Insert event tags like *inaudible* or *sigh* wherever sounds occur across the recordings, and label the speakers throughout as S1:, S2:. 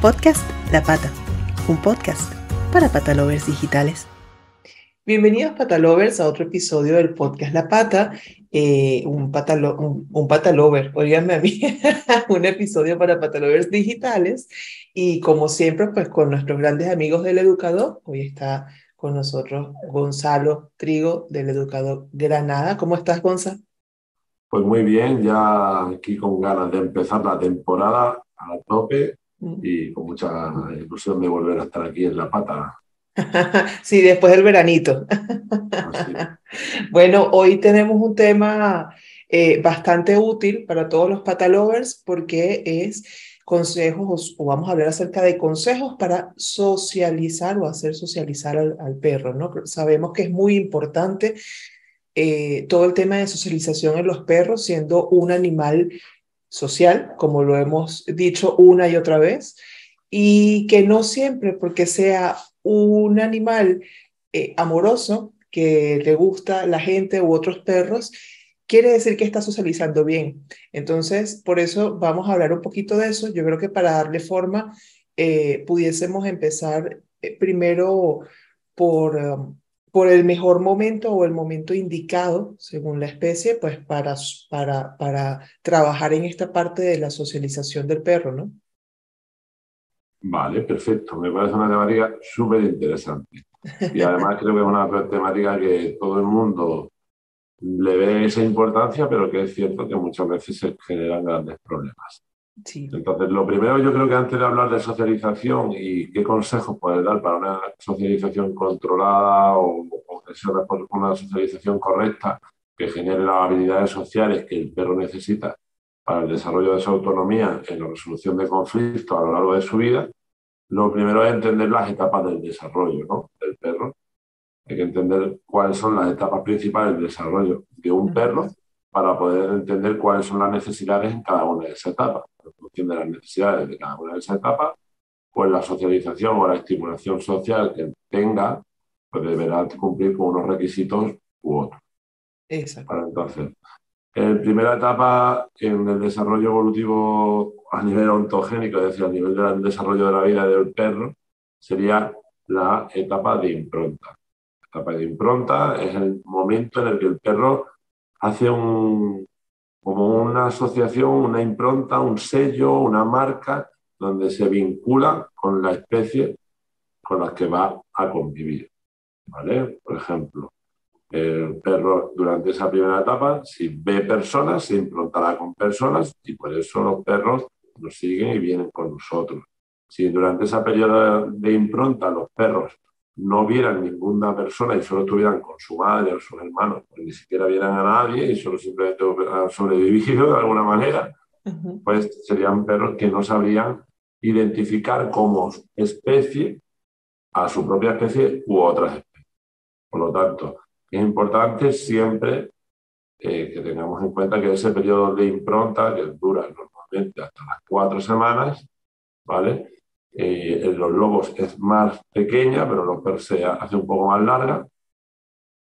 S1: Podcast La Pata, un podcast para patalovers digitales. Bienvenidos patalovers a otro episodio del podcast La Pata, eh, un, patalo un, un, patalover, oíganme a mí, *laughs* un episodio para patalovers digitales y como siempre pues con nuestros grandes amigos del educador, hoy está con nosotros Gonzalo Trigo del educador Granada. ¿Cómo estás Gonzalo?
S2: Pues muy bien, ya aquí con ganas de empezar la temporada a tope. Y con mucha ilusión de volver a estar aquí en La Pata. *laughs*
S1: sí, después del veranito. *laughs* bueno, hoy tenemos un tema eh, bastante útil para todos los patalovers porque es consejos o vamos a hablar acerca de consejos para socializar o hacer socializar al, perro, ¿no? Sabemos que es muy importante eh, todo el tema de socialización en los perros, siendo un animal social, como lo hemos dicho una y otra vez, y que no siempre porque sea un animal eh, amoroso que le gusta la gente u otros perros, quiere decir que está socializando bien. Entonces, por eso vamos a hablar un poquito de eso. Yo creo que para darle forma, eh, pudiésemos empezar eh, primero por um, por el mejor momento o el momento indicado, según la especie, pues para, para, para trabajar en esta parte de la socialización del perro, ¿no?
S2: Vale, perfecto. Me parece una temática súper interesante. Y además creo que es una temática que todo el mundo le ve esa importancia, pero que es cierto que muchas veces se generan grandes problemas. Entonces, lo primero yo creo que antes de hablar de socialización y qué consejos puedes dar para una socialización controlada o, o una socialización correcta que genere las habilidades sociales que el perro necesita para el desarrollo de su autonomía en la resolución de conflictos a lo largo de su vida, lo primero es entender las etapas del desarrollo ¿no? del perro. Hay que entender cuáles son las etapas principales del desarrollo de un perro para poder entender cuáles son las necesidades en cada una de esas etapas. En función de las necesidades de cada una de esas etapas, pues la socialización o la estimulación social que tenga, pues deberá cumplir con unos requisitos u otros.
S1: Exacto.
S2: Para entonces, en primera etapa, en el desarrollo evolutivo a nivel ontogénico, es decir, a nivel del desarrollo de la vida del perro, sería la etapa de impronta. La etapa de impronta es el momento en el que el perro hace un, como una asociación, una impronta, un sello, una marca, donde se vincula con la especie con la que va a convivir. ¿vale? Por ejemplo, el perro durante esa primera etapa, si ve personas, se improntará con personas y por eso los perros nos siguen y vienen con nosotros. Si durante esa periodo de impronta los perros no vieran ninguna persona y solo estuvieran con su madre o sus hermanos, pues ni siquiera vieran a nadie y solo simplemente han sobrevivido de alguna manera, pues serían perros que no sabrían identificar como especie a su propia especie u otras especies. Por lo tanto, es importante siempre eh, que tengamos en cuenta que ese periodo de impronta, que dura normalmente hasta las cuatro semanas, ¿vale? Eh, en los lobos es más pequeña, pero los perros se hace un poco más larga.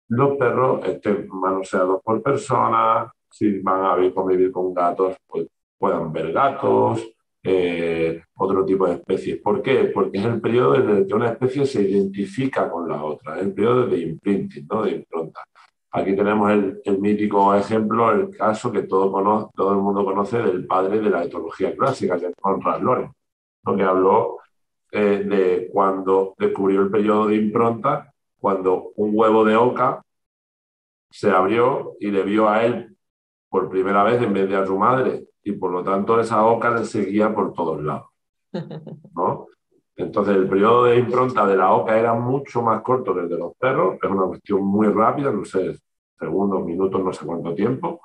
S2: Los perros estén manoseados por personas, si van a convivir con gatos, pues puedan ver gatos, eh, otro tipo de especies. ¿Por qué? Porque es el periodo en el que una especie se identifica con la otra, el periodo de imprinting, ¿no? de impronta. Aquí tenemos el, mítico ejemplo, el caso que todo, todo el mundo conoce del padre de la etología clásica, que es Conrad Lorenz que habló eh, de cuando descubrió el periodo de impronta, cuando un huevo de oca se abrió y le vio a él por primera vez en vez de a su madre, y por lo tanto esa oca le seguía por todos lados. ¿no? Entonces el periodo de impronta de la oca era mucho más corto que el de los perros, es una cuestión muy rápida, no sé, segundos, minutos, no sé cuánto tiempo.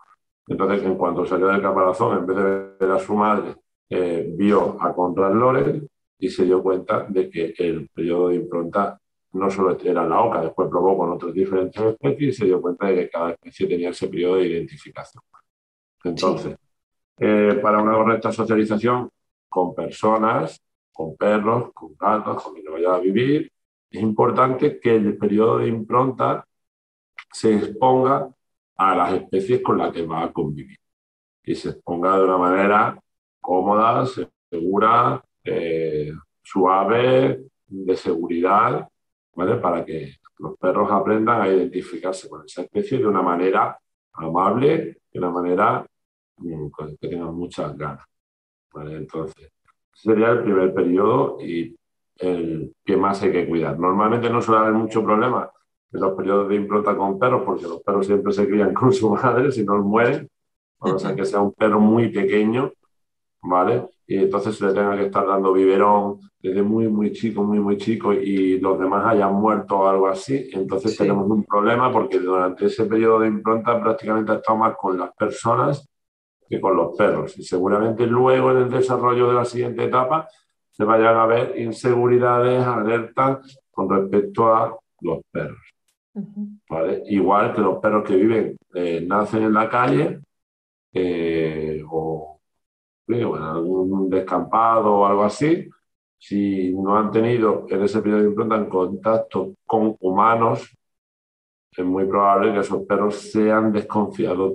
S2: Entonces, en cuanto salió del caparazón, en vez de ver a su madre, eh, vio a Conrad y se dio cuenta de que el periodo de impronta no solo era la oca, después probó con otras diferentes especies y se dio cuenta de que cada especie tenía ese periodo de identificación. Entonces, eh, para una correcta socialización con personas, con perros, con gatos, con quien vaya a vivir, es importante que el periodo de impronta se exponga a las especies con las que va a convivir y se exponga de una manera cómoda, segura, eh, suave, de seguridad, ¿vale? Para que los perros aprendan a identificarse con esa especie de una manera amable, de una manera mm, que tengan muchas ganas. ¿vale? Entonces, sería el primer periodo y el que más hay que cuidar. Normalmente no suele haber mucho problema en los periodos de impronta con perros, porque los perros siempre se crían con su *laughs* madre, si no mueren, o sea que sea un perro muy pequeño, ¿vale? Y entonces se le tenga que estar dando biberón desde muy, muy chico, muy, muy chico, y los demás hayan muerto o algo así, entonces tenemos un problema porque durante ese periodo de impronta prácticamente ha estado más con las personas que con los perros. Y seguramente luego en el desarrollo de la siguiente etapa se vayan a ver inseguridades, alertas con respecto a los perros. Igual que los perros que viven, eh, nacen en la calle eh, o, en algún descampado o algo así, si no han tenido en ese periodo de impronta en contacto con humanos, es muy probable que esos perros sean desconfiados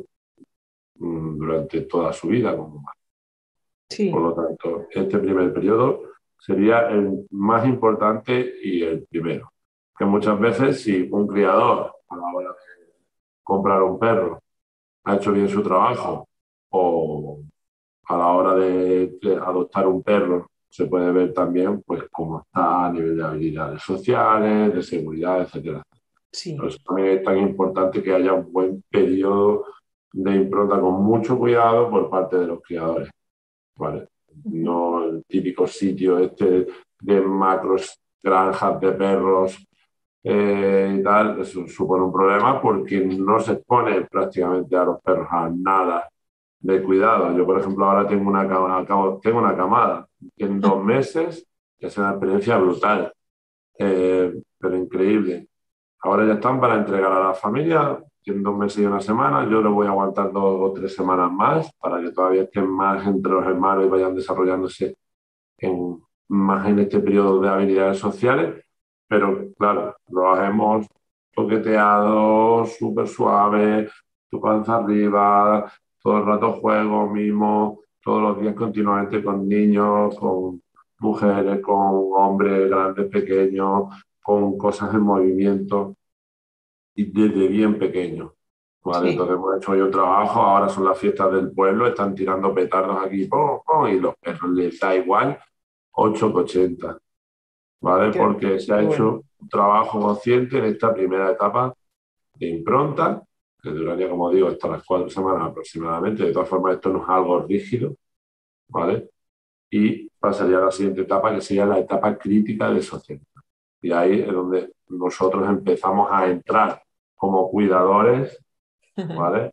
S2: mm, durante toda su vida como humanos. Por lo tanto, este primer periodo sería el más importante y el primero. Que muchas veces si un criador a la hora de comprar un perro ha hecho bien su trabajo o a la hora de, adoptar un perro se puede ver también pues cómo está a nivel de habilidades sociales, de seguridad, etcétera. Sí. Por eso también es tan importante que haya un buen periodo de impronta con mucho cuidado por parte de los criadores. ¿vale? No el típico sitio este de macros granjas de perros eh, y tal, eso supone un problema porque no se expone prácticamente a los perros a nada de cuidado. Yo, por ejemplo, ahora tengo una, tengo una camada que en dos meses es una experiencia brutal, eh, pero increíble. Ahora ya están para entregar a la familia, en dos meses y una semana. Yo lo voy a aguantar dos o tres semanas más para que todavía estén más entre los hermanos y vayan desarrollándose en, más en este periodo de habilidades sociales. Pero claro, lo hacemos toqueteado, súper suave, tu panza arriba, todo el rato juego, mismo, todos los días continuamente con niños, con mujeres, con hombres grandes, pequeños, con cosas en movimiento y desde bien pequeño. ¿vale? Entonces hemos hecho yo trabajo, ahora son las fiestas del pueblo, están tirando petardos aquí, y los perros les da igual 8 que 80. ¿Vale? Porque se ha hecho un trabajo consciente en esta primera etapa de impronta que duraría, como digo, hasta las cuatro semanas aproximadamente. De todas formas, esto no es algo rígido, ¿vale? Y pasaría a la siguiente etapa, que sería la etapa crítica de sociedad. Y ahí es donde nosotros empezamos a entrar como cuidadores, *laughs* ¿vale?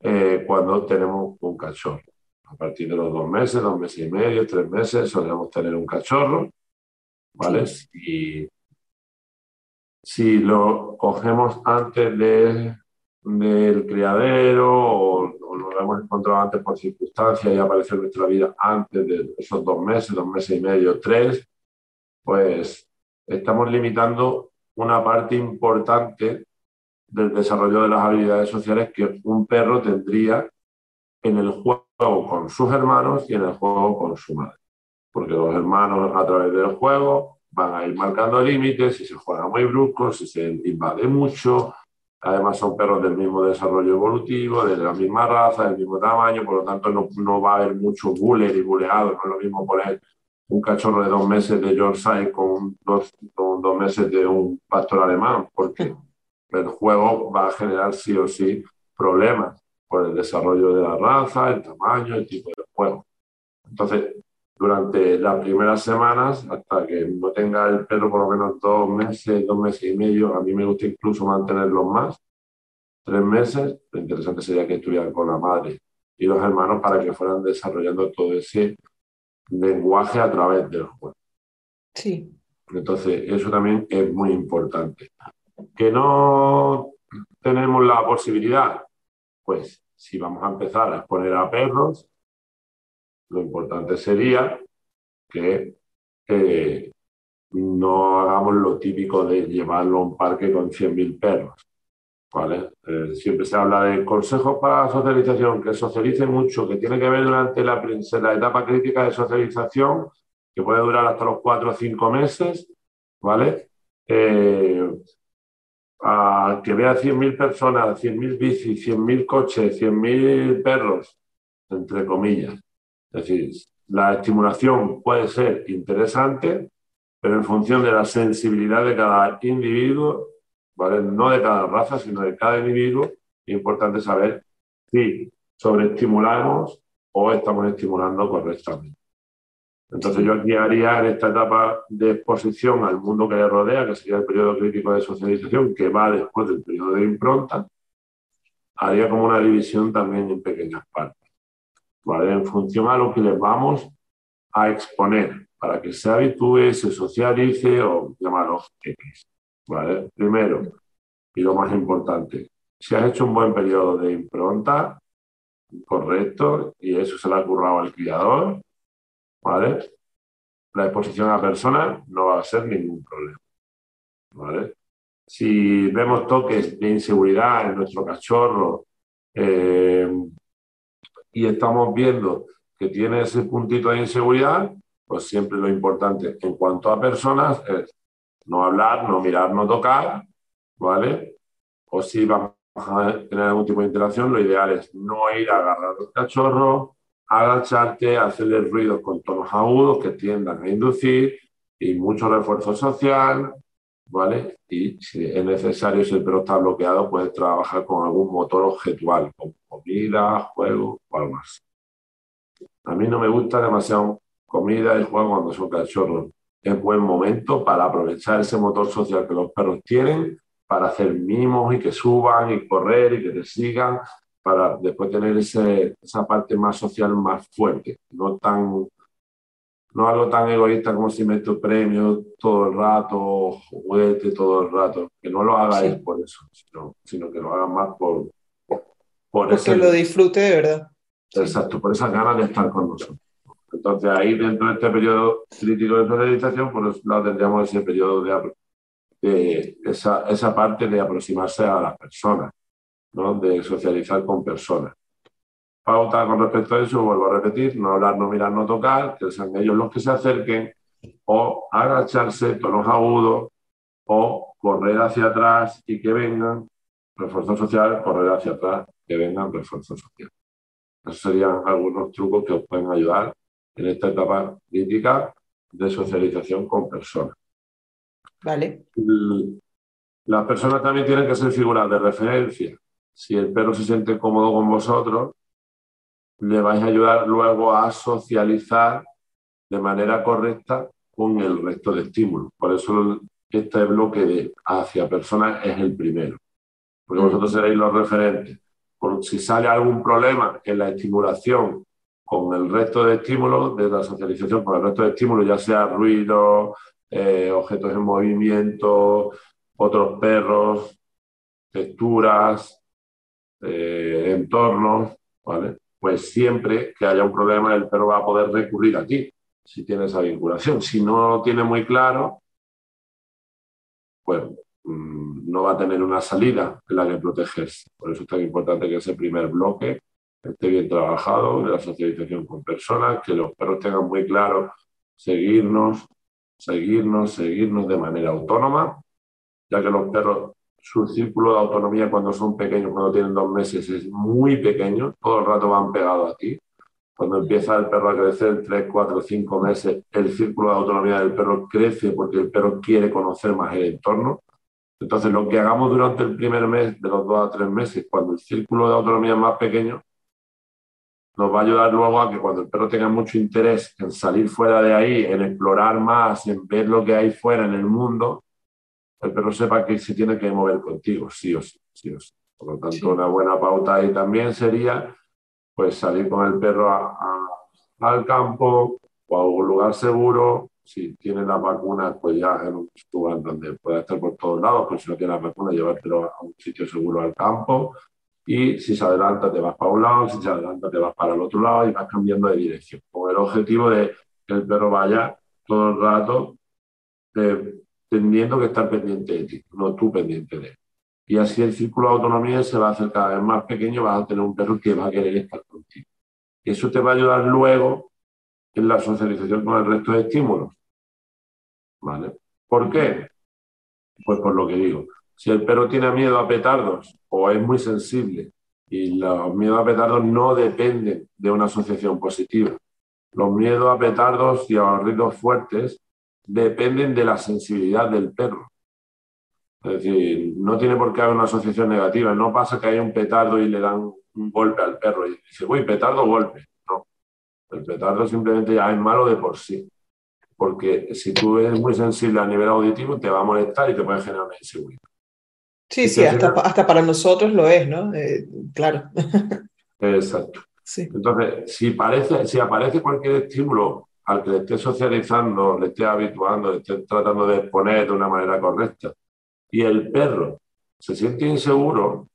S2: Eh, cuando tenemos un cachorro. A partir de los dos meses, dos meses y medio, tres meses, solemos tener un cachorro, ¿vale? Y si lo cogemos antes de del criadero o, lo hemos encontrado antes por circunstancias y aparece en nuestra vida antes de esos dos meses, dos meses y medio, tres, pues estamos limitando una parte importante del desarrollo de las habilidades sociales que un perro tendría en el juego con sus hermanos y en el juego con su madre. Porque los hermanos a través del juego van a ir marcando límites, si se juega muy brusco, si se invade mucho, Además son perros del mismo desarrollo evolutivo, de la misma raza, del mismo tamaño, por lo tanto no, no va a haber mucho buller y buleado. No es lo mismo poner un cachorro de dos meses de Yorkshire con dos, con dos meses de un pastor alemán, porque el juego va a generar sí o sí problemas por el desarrollo de la raza, el tamaño, el tipo de juego. Entonces, durante las primeras semanas, hasta que no tenga el perro por lo menos dos meses, dos meses y medio, a mí me gusta incluso mantenerlos más, tres meses, lo interesante sería que estuvieran con la madre y los hermanos para que fueran desarrollando todo ese lenguaje a través del juego.
S1: Sí.
S2: Entonces, eso también es muy importante. Que no tenemos la posibilidad, pues si vamos a empezar a exponer a perros, lo importante sería que no hagamos lo típico de llevarlo a un parque con 100.000 perros. ¿vale? Eh, siempre se habla de consejos para socialización, que socialice mucho, que tiene que ver durante la, la etapa crítica de socialización que puede durar hasta los cuatro o cinco meses, ¿vale? Eh, a que vea 100.000 personas, 100.000 bicis, 100.000 coches, 100.000 perros, entre comillas. Es decir, la estimulación puede ser interesante, pero en función de la sensibilidad de cada individuo, ¿vale? no de cada raza, sino de cada individuo, es importante saber si sobreestimulamos o estamos estimulando correctamente. Entonces yo aquí haría en esta etapa de exposición al mundo que le rodea, que sería el periodo crítico de socialización, que va después del periodo de impronta, haría como una división también en pequeñas partes, ¿vale? En función a lo que les vamos a exponer, para que se habitúe, se socialice o llamarlo X. Primero, y lo más importante, si has hecho un buen periodo de impronta, correcto, y eso se le ha currado al criador, ¿vale? La exposición a personas no va a ser ningún problema, ¿vale? Si vemos toques de inseguridad en nuestro cachorro eh, y estamos viendo que tiene ese puntito de inseguridad, pues siempre lo importante en cuanto a personas es no hablar, no mirar, no tocar, ¿vale? O si vamos a tener algún tipo de interacción, lo ideal es no ir a agarrar al cachorro, agacharte, hacerle ruidos con tonos agudos que tiendan a inducir y mucho refuerzo social, ¿vale? Y si es necesario, si el perro está bloqueado, puedes trabajar con algún motor objetual, como comida, juego o algo más. A mí no me gusta demasiado comida y juego cuando son cachorros. Es buen momento para aprovechar ese motor social que los perros tienen para hacer mimos y que suban y correr y que te sigan para después tener ese, esa parte más social más fuerte, no tan no algo tan egoísta como si meto premio todo el rato, juguete todo el rato, que no lo hagáis por eso, sino, sino, que lo hagan más por,
S1: por Porque lo disfrute de verdad.
S2: Exacto, por esa ganas de estar con nosotros. Entonces ahí dentro de este periodo crítico de socialización, por lo tendríamos ese periodo de, de esa, esa parte de aproximarse a las personas de socializar con personas. Pauta con respecto a eso, vuelvo a repetir, no hablar, no mirar, no tocar, que sean ellos los que se acerquen, o agacharse, tonos agudos, o correr hacia atrás y que vengan, refuerzo social, correr hacia atrás, que vengan, refuerzo social. Esos serían algunos trucos que os pueden ayudar en esta etapa crítica de socialización con personas.
S1: Vale.
S2: Las personas también tienen que ser figuras de referencia si el perro se siente cómodo con vosotros, le vais a ayudar luego a socializar de manera correcta con el resto de estímulos. Por eso este bloque de hacia personas es el primero, porque mm. vosotros seréis los referentes. Si sale algún problema en la estimulación con el resto de estímulos, de la socialización con el resto de estímulos, ya sea ruido, eh, objetos en movimiento, otros perros, texturas, eh, entornos. Pues siempre que haya un problema, el perro va a poder recurrir a ti si tiene esa vinculación. Si no lo tiene muy claro, pues no va a tener una salida en la que protegerse. Por eso es tan importante que ese primer bloque esté bien trabajado, de la socialización con personas, que los perros tengan muy claro seguirnos, seguirnos, seguirnos de manera autónoma, ya que los perros su círculo de autonomía cuando son pequeños, cuando tienen dos meses, es muy pequeño, todo el rato van pegados a ti. Cuando empieza el perro a crecer, tres, cuatro, cinco meses, el círculo de autonomía del perro crece porque el perro quiere conocer más el entorno. Entonces, lo que hagamos durante el primer mes, de los dos a tres meses, cuando el círculo de autonomía es más pequeño, nos va a ayudar luego a que cuando el perro tenga mucho interés en salir fuera de ahí, en explorar más, en ver lo que hay fuera en el mundo, el perro sepa que se tiene que mover contigo, sí o sí, sí, o sí. Por lo tanto, una buena pauta ahí también sería pues salir con el perro al campo o a un lugar seguro. Si tiene la vacuna, pues ya en un lugar donde pueda estar por todos lados, pues si no tiene la vacuna, llevártelo a un sitio seguro al campo. Y si se adelanta, te vas para un lado, si se adelanta, te vas para el otro lado y vas cambiando de dirección, con el objetivo de que el perro vaya todo el rato de teniendo que estar pendiente de ti, no tú pendiente de él. Y así el círculo de autonomía se va a hacer cada vez más pequeño, vas a tener un perro que va a querer estar contigo. Eso te va a ayudar luego en la socialización con el resto de estímulos. ¿Vale? ¿Por qué? Pues por lo que digo. Si el perro tiene miedo a petardos o es muy sensible y los miedos a petardos no dependen de una asociación positiva. Los miedos a petardos y a ruidos fuertes dependen de la sensibilidad del perro. Es decir, no tiene por qué haber una asociación negativa. No pasa que haya un petardo y le dan un golpe al perro y dice, uy, petardo, golpe. El petardo simplemente ya es malo de por sí. Porque si tú eres muy sensible a nivel auditivo, te va a molestar y te puede generar una inseguridad.
S1: Sí, sí, hasta, hasta, para nosotros lo es, ¿no? Eh, claro.
S2: Exacto. Sí. Entonces, si, parece, si aparece cualquier estímulo al que le esté socializando, le esté habituando, le esté tratando de exponer de una manera correcta, y el perro se siente inseguro,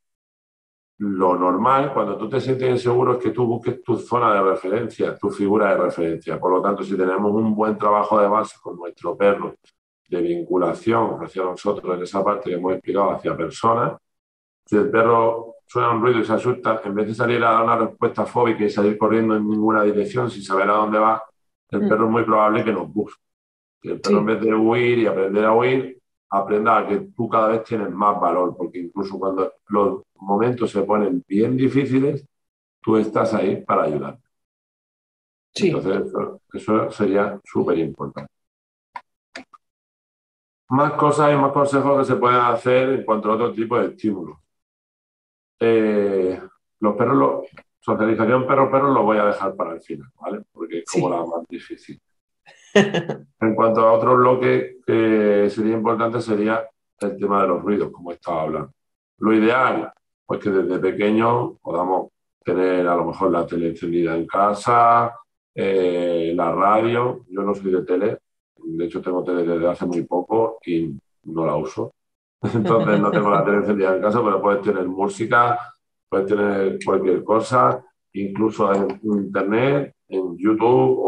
S2: lo normal cuando tú te sientes inseguro es que tú busques tu zona de referencia, tu figura de referencia. Por lo tanto, si tenemos un buen trabajo de base con nuestro perro, de vinculación hacia nosotros en esa parte que hemos explicado hacia personas, si el perro suena un ruido y se asusta, en vez de salir a dar una respuesta fóbica y salir corriendo en ninguna dirección sin saber a dónde va, el mm. perro es muy probable que nos busque. Que el perro en vez de huir y aprender a huir, aprenda a que tú cada vez tienes más valor, porque incluso cuando los momentos se ponen bien difíciles, tú estás ahí para ayudar. Sí. Entonces, eso, sería súper importante. Más cosas y más consejos que se pueden hacer en cuanto a otro tipo de estímulos. Eh, los perros, socialización perro-perro lo voy a dejar para el final, ¿vale? Porque es como la más difícil. *laughs* en cuanto a otro bloque que sería importante sería el tema de los ruidos, como estaba hablando. Lo ideal, pues que desde pequeño podamos tener a lo mejor la tele encendida en casa, eh, la radio. Yo no soy de tele, de hecho tengo tele desde hace muy poco y no la uso. *laughs* Entonces no tengo la tele encendida en casa, pero puedes tener música, puedes tener cualquier cosa, incluso en internet, en YouTube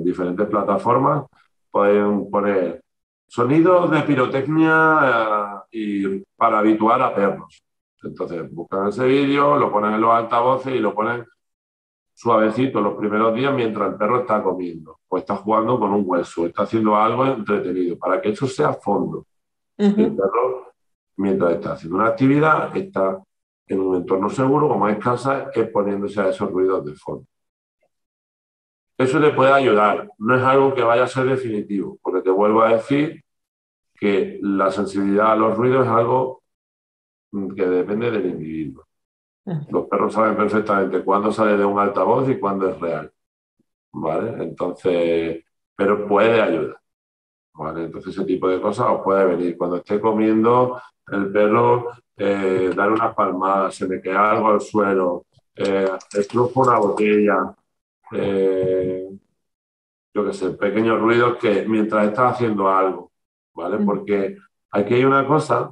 S2: en diferentes plataformas pueden poner sonidos de pirotecnia eh, y para habituar a perros. Entonces buscan ese vídeo, lo ponen en los altavoces y lo ponen suavecito los primeros días mientras el perro está comiendo o está jugando con un hueso, está haciendo algo entretenido, para que eso sea fondo. El perro, mientras está haciendo una actividad, está en un entorno seguro, como es casa, exponiéndose a esos ruidos de fondo. Eso te puede ayudar, no es algo que vaya a ser definitivo, porque te vuelvo a decir que la sensibilidad a los ruidos es algo que depende del individuo. Los perros saben perfectamente cuándo sale de un altavoz y cuándo es real. ¿Vale? Entonces, pero puede ayudar. ¿Vale? Entonces, ese tipo de cosas os puede venir. Cuando esté comiendo, el perro eh, dar unas palmadas, se le queda algo al suelo, eh, una botella, eh, yo qué sé, pequeños ruidos que mientras estás haciendo algo, ¿vale? Porque aquí hay una cosa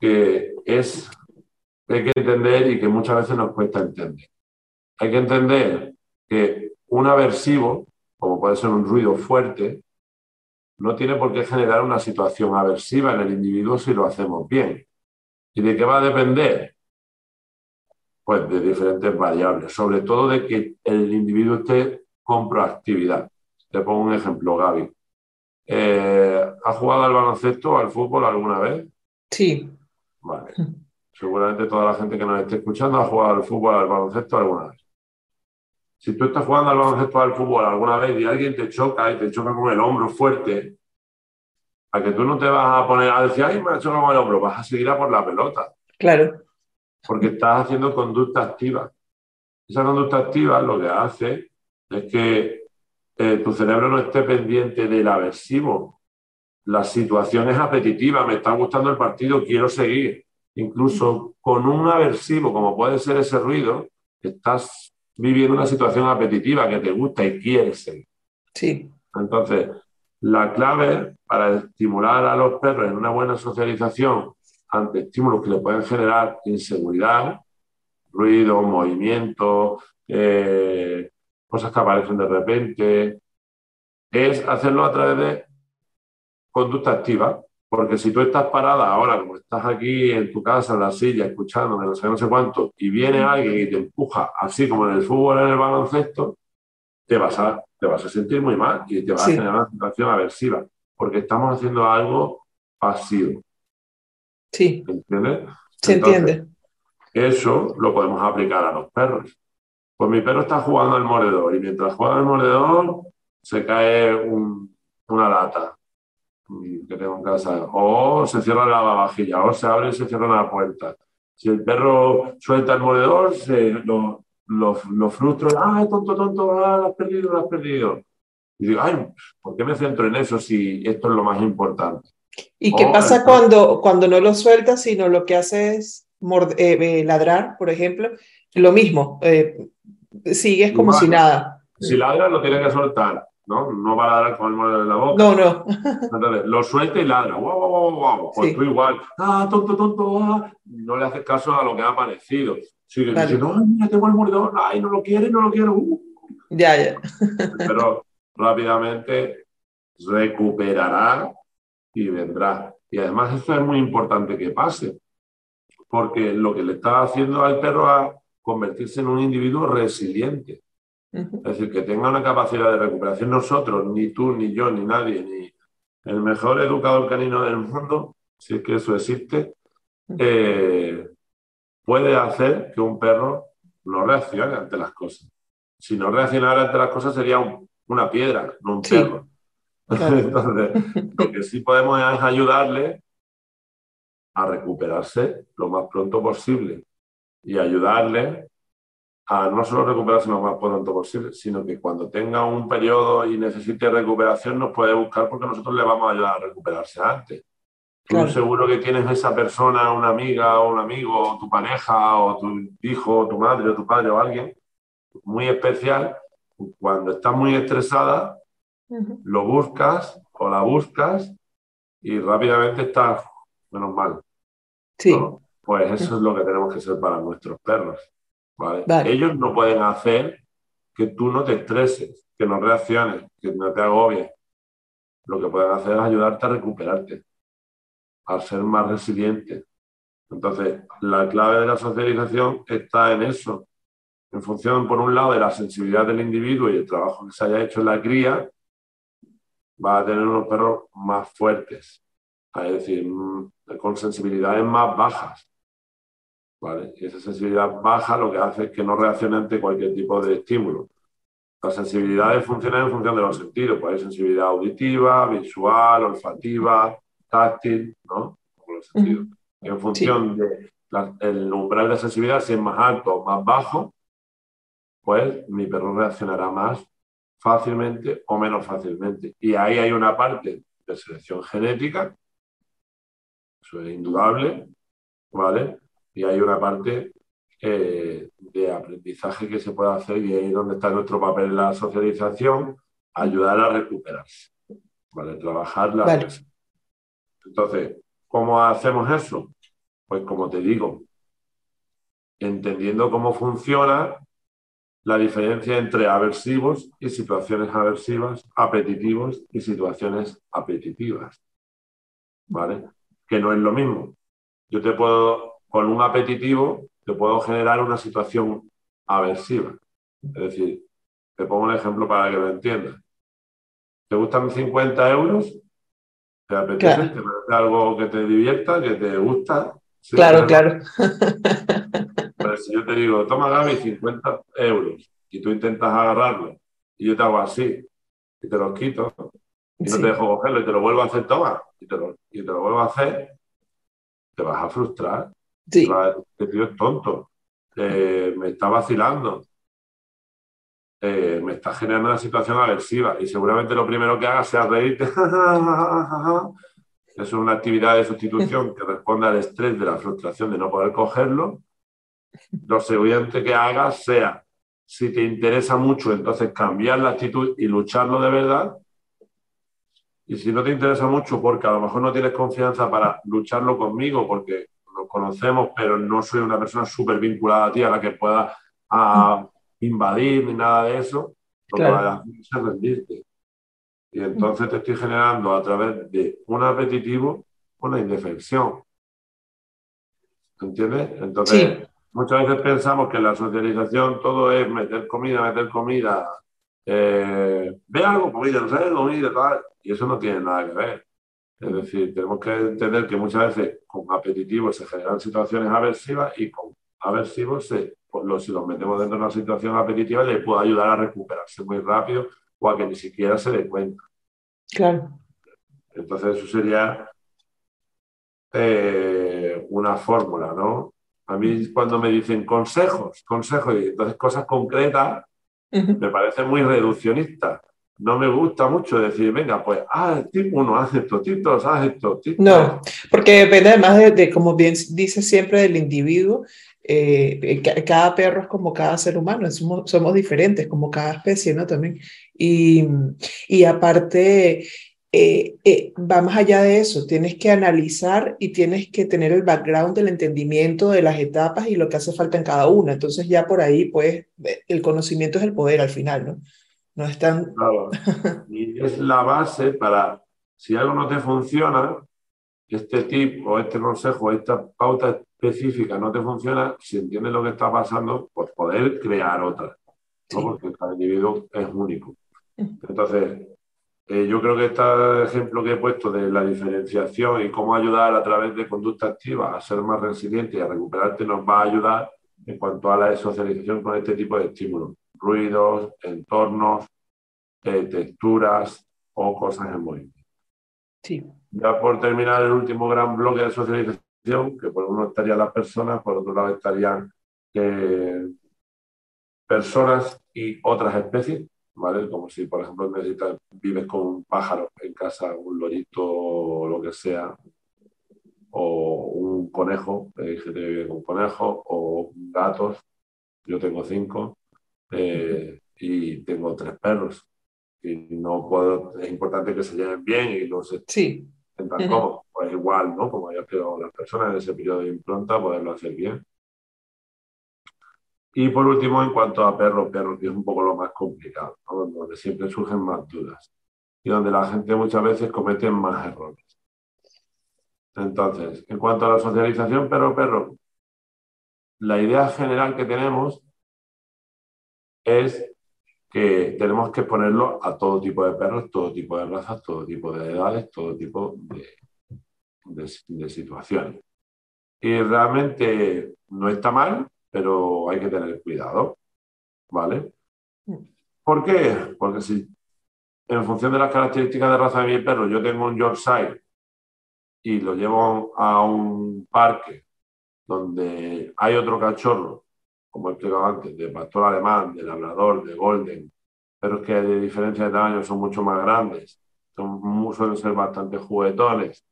S2: que es que hay que entender y que muchas veces nos cuesta entender. Hay que entender que un aversivo, como puede ser un ruido fuerte, no tiene por qué generar una situación aversiva en el individuo si lo hacemos bien. ¿Y de qué va a depender? Pues de diferentes variables, sobre todo de que el individuo esté con proactividad. Te pongo un ejemplo, Gaby. Eh, ¿Has jugado al baloncesto o al fútbol alguna vez?
S1: Sí.
S2: Vale. Seguramente toda la gente que nos esté escuchando ha jugado al fútbol al baloncesto alguna vez. Si tú estás jugando al baloncesto al fútbol alguna vez y alguien te choca y te choca con el hombro fuerte, a que tú no te vas a poner a decir, ay, me ha chocado con el hombro, vas a seguir a por la pelota.
S1: Claro
S2: porque estás haciendo conducta activa. Esa conducta activa lo que hace es que eh, tu cerebro no esté pendiente del aversivo. La situación es apetitiva, me está gustando el partido, quiero seguir. Incluso con un aversivo, como puede ser ese ruido, estás viviendo una situación apetitiva que te gusta y quieres seguir.
S1: Sí.
S2: Entonces, la clave para estimular a los perros en una buena socialización ante estímulos que le pueden generar inseguridad, ruido, movimiento, eh, cosas que aparecen de repente, es hacerlo a través de conducta activa. Porque si tú estás parada ahora, como estás aquí en tu casa, en la silla, escuchando, no sé, no sé cuánto, y viene alguien y te empuja, así como en el fútbol, en el baloncesto, te vas a, te vas a sentir muy mal y te va a generar una situación aversiva, porque estamos haciendo algo pasivo.
S1: Sí.
S2: ¿Entiendes?
S1: Se entiende.
S2: Eso lo podemos aplicar a los perros. Pues mi perro está jugando al mordedor y mientras juega al mordedor se cae una lata que tengo en casa, o se cierra la lavavajilla, o se abre y se cierra la puerta. Si el perro suelta el mordedor, se, lo, lo, frustro, ¡ay, tonto, tonto! Ah, lo has perdido, lo has perdido! Y digo, ¡ay, ¿por qué me centro en eso si esto es lo más importante?
S1: ¿Y qué pasa cuando, cuando no lo sueltas, sino lo que hace es eh, eh, ladrar, por ejemplo? Lo mismo, eh, sigues como si nada.
S2: Si ladra, lo tiene que soltar. ¿no? No va a ladrar con el mordedor en la boca.
S1: No, no.
S2: Entonces, lo suelta y ladra. Guau, guau, guau, Pues tú igual, ah, tonto, tonto, ah. No le haces caso a lo que ha aparecido. Sigue vale. diciendo, ay, mira, tengo el mordedor, ay, no lo quiere, no lo quiero. Uh.
S1: Ya, ya.
S2: Pero rápidamente recuperará y vendrá. Y además esto es muy importante que pase, porque lo que le está haciendo al perro es convertirse en un individuo resiliente. Es decir, que tenga una capacidad de recuperación nosotros, ni tú, ni yo, ni nadie, ni el mejor educador canino del mundo, si es que eso existe, eh, puede hacer que un perro no reaccione ante las cosas. Si no reaccionara ante las cosas sería una piedra, no un perro. Entonces, lo que sí podemos es ayudarle a recuperarse lo más pronto posible y ayudarle a no solo recuperarse lo más pronto posible, sino que cuando tenga un periodo y necesite recuperación nos puede buscar porque nosotros le vamos a ayudar a recuperarse antes. Tú seguro que tienes esa persona, una amiga o un amigo, o tu pareja, o tu hijo, o tu madre, o tu padre, o alguien muy especial. Cuando estás muy estresada, lo buscas o la buscas y rápidamente estás menos mal.
S1: Sí.
S2: Pues eso es lo que tenemos que ser para nuestros perros. Ellos no pueden hacer que tú no te estreses, que no reacciones, que no te agobies. Lo que pueden hacer es ayudarte a recuperarte, a ser más resiliente. Entonces, la clave de la socialización está en eso, en función, por un lado, de la sensibilidad del individuo y el trabajo que se haya hecho en la cría, va a tener unos perros más fuertes, es decir, mm, con sensibilidades más bajas. Y esa sensibilidad baja lo que hace es que no reaccione ante cualquier tipo de estímulo. Las sensibilidades funcionan en función de los sentidos, pues hay sensibilidad auditiva, visual, olfativa, táctil, ¿no? Los sentidos. En función del umbral de sensibilidad, si es más alto o más bajo, pues mi perro reaccionará más fácilmente o menos fácilmente. Y ahí hay una parte de selección genética, eso es indudable, ¿vale? y hay una parte eh, de aprendizaje que se puede hacer y ahí es donde está nuestro papel en la socialización, ayudar a recuperarse, ¿vale? Trabajar la... Entonces, ¿cómo hacemos eso? Pues como te digo, entendiendo cómo funciona la diferencia entre aversivos y situaciones aversivas, apetitivos y situaciones apetitivas. ¿Vale? Que no es lo mismo. Yo te puedo con un apetitivo te puedo generar una situación aversiva. Es decir, te pongo un ejemplo para que lo entiendas. ¿Te gustan 50 euros? ¿Te apetece? ¿Te parece algo que te divierta, que te gusta?
S1: claro, *laughs* claro. *laughs*
S2: Pero si yo te digo, toma Gaby 50 euros y tú intentas agarrarlo y yo te hago así y te los quito y no te dejo cogerlo y te lo vuelvo a hacer, toma, y te lo, y te lo vuelvo a hacer, te vas a frustrar. Sí. Este tío es tonto. Eh, me está vacilando. Eh, me está generando una situación aversiva y seguramente lo primero que haga sea reírte. *laughs* es una actividad de sustitución que responde al estrés de la frustración de no poder cogerlo. Lo siguiente que hagas sea, si te interesa mucho, entonces cambiar la actitud y lucharlo de verdad. Y si no te interesa mucho porque a lo mejor no tienes confianza para lucharlo conmigo, porque conocemos, pero no soy una persona súper vinculada a ti a la que pueda invadir ni nada de eso, lo que a hacer es rendirte. Y entonces te estoy generando a través de un apetitivo una indefensión. ¿Entiendes? Entonces, muchas veces pensamos que la socialización todo es meter comida, meter comida, eh, ve algo, comida, no sé, comida, tal, y eso no tiene nada que ver. Es decir, tenemos que entender que muchas veces con apetitivos se generan situaciones aversivas y con aversivos, se, pues, si los metemos dentro de una situación apetitiva, le puede ayudar a recuperarse muy rápido o a que ni siquiera se dé cuenta.
S1: Claro.
S2: Entonces, eso sería eh, una fórmula, ¿no? A mí cuando me dicen consejos, consejos y entonces cosas concretas, me parece muy reduccionista. No me gusta mucho decir, venga, pues haz tipo uno, haz esto, tipo haz esto.
S1: No, porque depende además de, como bien dice siempre, del individuo. Eh, cada perro es como cada ser humano, somos, somos diferentes, como cada especie, ¿no? También. Y, y aparte, eh, eh, va más allá de eso, tienes que analizar y tienes que tener el background del entendimiento de las etapas y lo que hace falta en cada una. Entonces ya por ahí, pues, el conocimiento es el poder al final, ¿no? No es tan...
S2: Claro. *laughs* Y es la base para, si algo no te funciona, este tip o este consejo, esta pauta específica no te funciona, si entiendes lo que está pasando, pues poder crear otra, porque cada individuo es único. Entonces, eh, yo creo que este ejemplo que he puesto de la diferenciación y cómo ayudar a través de conducta activa a ser más resiliente y a recuperarte nos va a ayudar en cuanto a la socialización con este tipo de estímulos. Ruidos, entornos, eh, texturas o cosas en movimiento.
S1: Sí.
S2: Ya por terminar el último gran bloque de socialización, que por uno estarían las personas, por otro lado estarían eh, personas y otras especies ¿vale? Como si, por ejemplo, necesitas, vives con un pájaro en casa, un lorito o lo que sea, o un conejo, hay gente que vive con conejos, o gatos, yo tengo cinco, eh, y tengo tres perros. Y no puedo, es importante que se lleven bien y no se
S1: sí.
S2: sientan cómodos. Pues igual, ¿no? Como ya quedado las personas en ese periodo de impronta, poderlo hacer bien. Y por último, en cuanto a perros, perros, que es un poco lo más complicado, donde siempre surgen más dudas y donde la gente muchas veces comete más errores. Entonces, en cuanto a la socialización perro-perro, la idea general que tenemos es que tenemos que ponerlo a todo tipo de perros, todo tipo de razas, todo tipo de edades, todo tipo de, de situaciones. Y realmente no está mal, pero hay que tener cuidado, ¿vale? ¿Por qué? Porque si en función de las características de raza de mi perro yo tengo un Yorkshire y lo llevo a un parque donde hay otro cachorro, como he explicado antes, de pastor alemán, de labrador, de golden, pero es que de diferencia de tamaño son mucho más grandes, son, suelen ser bastante juguetones,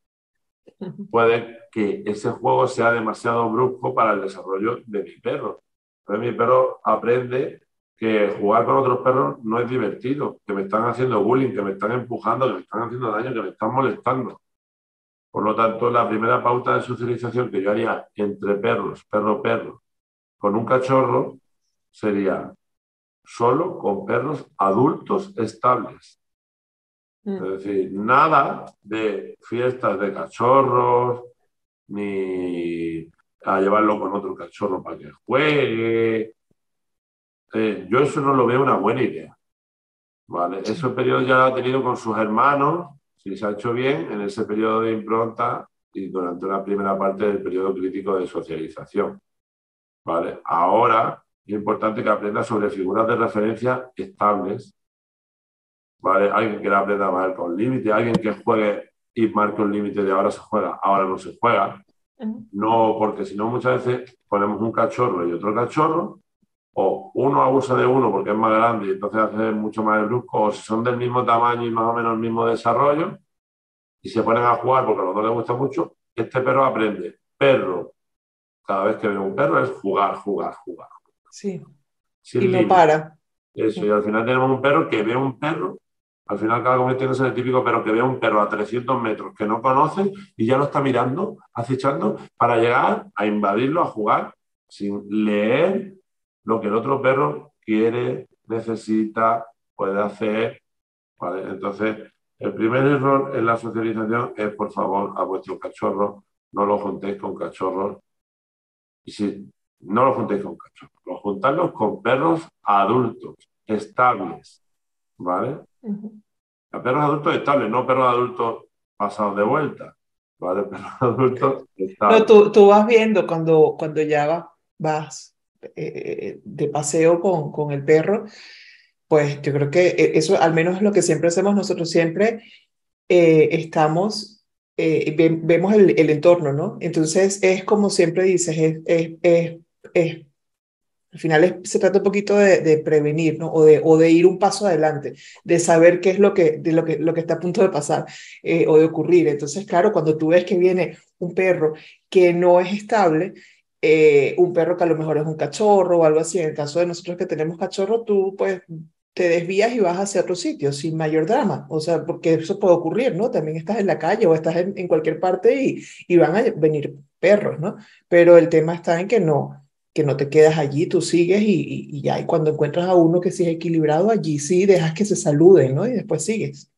S2: puede que ese juego sea demasiado brusco para el desarrollo de mi perro. Entonces mi perro aprende que jugar con otros perros no es divertido, que me están haciendo bullying, que me están empujando, que me están haciendo daño, que me están molestando. Por lo tanto, la primera pauta de socialización que yo haría entre perros, perro-perro, con un cachorro, sería solo con perros adultos estables. Mm. Es decir, nada de fiestas de cachorros, ni a llevarlo con otro cachorro para que juegue. Eh, yo eso no lo veo una buena idea. ¿vale? Ese periodo ya lo ha tenido con sus hermanos, si se ha hecho bien, en ese periodo de impronta y durante la primera parte del periodo crítico de socialización. ¿vale? Ahora es importante que aprenda sobre figuras de referencia estables ¿vale? Alguien que le aprenda a marcar un límite, alguien que juegue y marque un límite de ahora se juega, ahora no se juega. No, porque si no muchas veces ponemos un cachorro y otro cachorro, o uno abusa de uno porque es más grande y entonces hace mucho más brusco, o si son del mismo tamaño y más o menos el mismo desarrollo, y se ponen a jugar porque a los dos les gusta mucho, este perro aprende. Perro, cada vez que ve un perro es jugar, jugar, jugar.
S1: Sí. y no para.
S2: Eso, y al final tenemos un perro que ve un perro al final cada convirtiéndose en el típico pero que ve un perro a 300 metros que no conoce y ya lo está mirando, acechando, para llegar a invadirlo, a jugar, sin leer lo que el otro perro quiere, necesita, puede hacer. Entonces, El primer error en la socialización es, por favor, a vuestros cachorros, no lo juntéis con cachorros. Y si no lo juntéis con cachorros, lo juntadlos con perros adultos, estables, ¿vale? A perros adultos estables, no perros adultos pasados de vuelta, ¿vale? *laughs* Perros adultos estables.
S1: No, tú, tú vas viendo cuando, cuando ya vas, eh, de paseo con, con el perro, pues yo creo que e, eso al menos es lo que siempre hacemos nosotros, siempre eh, estamos, eh, vemos el, el, entorno, ¿no? Entonces es como siempre dices, es, es, es, es al final se trata un poquito de, prevenir, ¿no? O de, ir un paso adelante, de saber qué es lo que, está a punto de pasar eh, o de ocurrir. Entonces, claro, cuando tú ves que viene un perro que no es estable, eh, un perro que a lo mejor es un cachorro o algo así, en el caso de nosotros que tenemos cachorro, tú pues te desvías y vas hacia otro sitio sin mayor drama, o sea, porque eso puede ocurrir, ¿no? También estás en la calle o estás en, en cualquier parte y, y, van a venir perros, ¿no? Pero el tema está en que no, que no te quedas allí, tú sigues y, y, ya, y cuando encuentras a uno que sí es equilibrado, allí sí dejas que se saluden, ¿no? Y después sigues.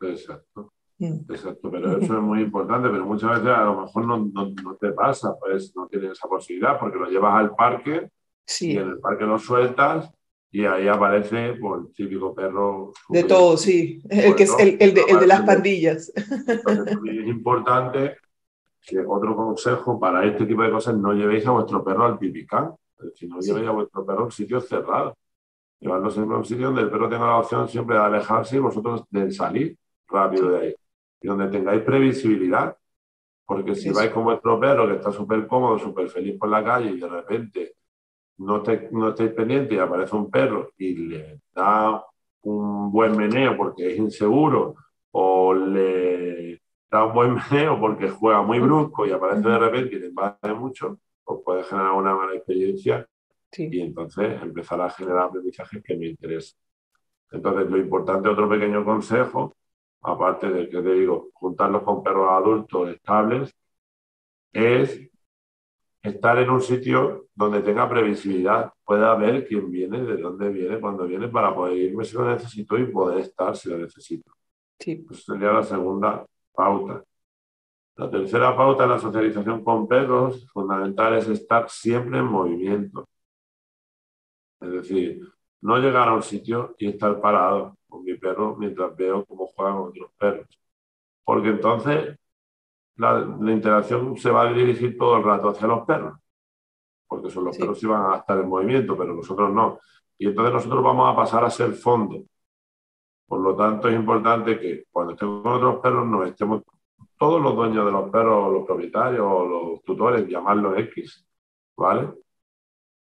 S2: Exacto. Mm. Exacto, pero eso es muy importante, pero muchas veces a lo mejor no, no, no te pasa, pues no tienes esa posibilidad porque lo llevas al parque
S1: sí.
S2: y en el parque lo sueltas y ahí aparece pues, el típico perro.
S1: De todo, sí. El, que es el, el, de, el de las pandillas.
S2: Es importante que otro consejo para este tipo de cosas, no llevéis a vuestro perro al pipicán. Decir, no sí. llevéis a vuestro perro a un sitio cerrado. Llevarlo siempre a un sitio donde el perro tenga la opción siempre de alejarse y vosotros de salir rápido de ahí. Y donde tengáis previsibilidad. Porque si Eso. vais con vuestro perro que está súper cómodo, súper feliz por la calle y de repente no, te, no estáis pendientes y aparece un perro y le da un buen meneo porque es inseguro o le da un buen meneo porque juega muy brusco y aparece de repente y le invade mucho, pues puede generar una mala experiencia sí. y entonces empezar a generar aprendizajes que me interesan. Entonces, lo importante, otro pequeño consejo, aparte de que te digo, juntarlos con perros adultos estables, es estar en un sitio donde tenga previsibilidad, pueda ver quién viene, de dónde viene, cuándo viene, para poder irme si lo necesito y poder estar si lo necesito.
S1: Sí.
S2: Eso sería la segunda pauta. La tercera pauta de la socialización con perros, fundamental es estar siempre en movimiento. Es decir, no llegar a un sitio y estar parado con mi perro mientras veo cómo juegan otros perros. Porque entonces la, la, interacción se va a dirigir todo el rato hacia los perros, porque son los sí. perros que van a estar en movimiento, pero nosotros no. Y entonces nosotros vamos a pasar a ser fondo. Por lo tanto, es importante que cuando estemos con otros perros nos estemos, todos los dueños de los perros, los propietarios o los tutores, llamarlos X, ¿vale?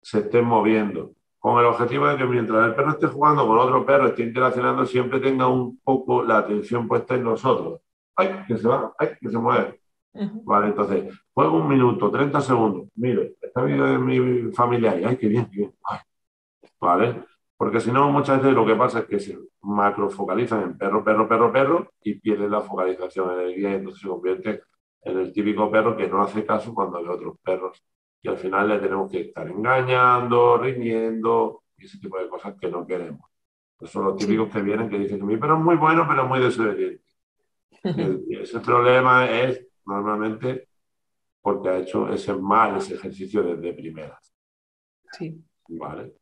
S2: Se estén moviendo. Con el objetivo de que mientras el perro esté jugando con otro perro, esté interaccionando, siempre tenga un poco la atención puesta en nosotros. ¡Ay, que se va! ¡Ay, que se mueve! Uh -huh. Vale, entonces, juego un minuto, 30 segundos. Mire, está vídeo de mi familia ahí. ¡Ay, qué bien, qué bien! Ay. ¿Vale? Porque si no, muchas veces lo que pasa es que se macrofocalizan en perro, perro, perro, perro y pierden la focalización en el guía y entonces se convierte en el típico perro que no hace caso cuando ve otros perros. Y al final le tenemos que estar engañando, riñendo y ese tipo de cosas que no queremos. Esos son los típicos que vienen que dicen que mi perro es muy bueno, pero muy desobediente. Y *laughs* ese problema es normalmente porque ha hecho ese mal, ese ejercicio desde primeras.
S1: Sí.
S2: Vale.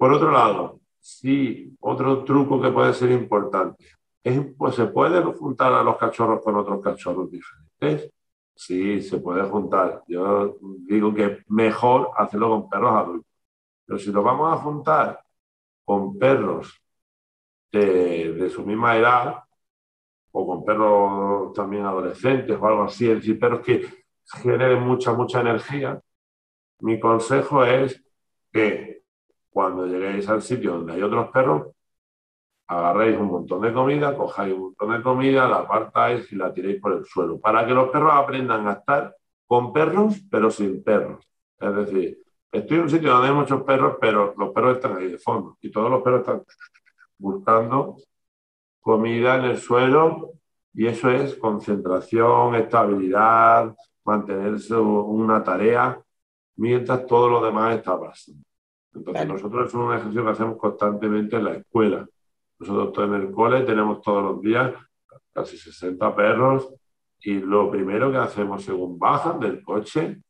S2: Por otro lado, sí, otro truco que puede ser importante es, pues se puede juntar a los cachorros con otros cachorros diferentes. Sí, se puede juntar. Yo digo que mejor hacerlo con perros adultos. Pero si lo vamos a juntar con perros de, de su misma edad, o con perros también adolescentes o algo así, es decir, perros que generen mucha, mucha energía, mi consejo es que cuando lleguéis al sitio donde hay otros perros, agarréis un montón de comida, cojáis un montón de comida, la apartáis y la tiréis por el suelo, para que los perros aprendan a estar con perros, pero sin perros. Es decir, estoy en un sitio donde hay muchos perros, pero los perros están ahí de fondo y todos los perros están buscando comida en el suelo y eso es concentración, estabilidad, mantenerse una tarea mientras todo lo demás está pasando. Entonces, vale. nosotros es un ejercicio que hacemos constantemente en la escuela. Nosotros en el cole tenemos todos los días casi 60 perros y lo primero que hacemos según bajan del coche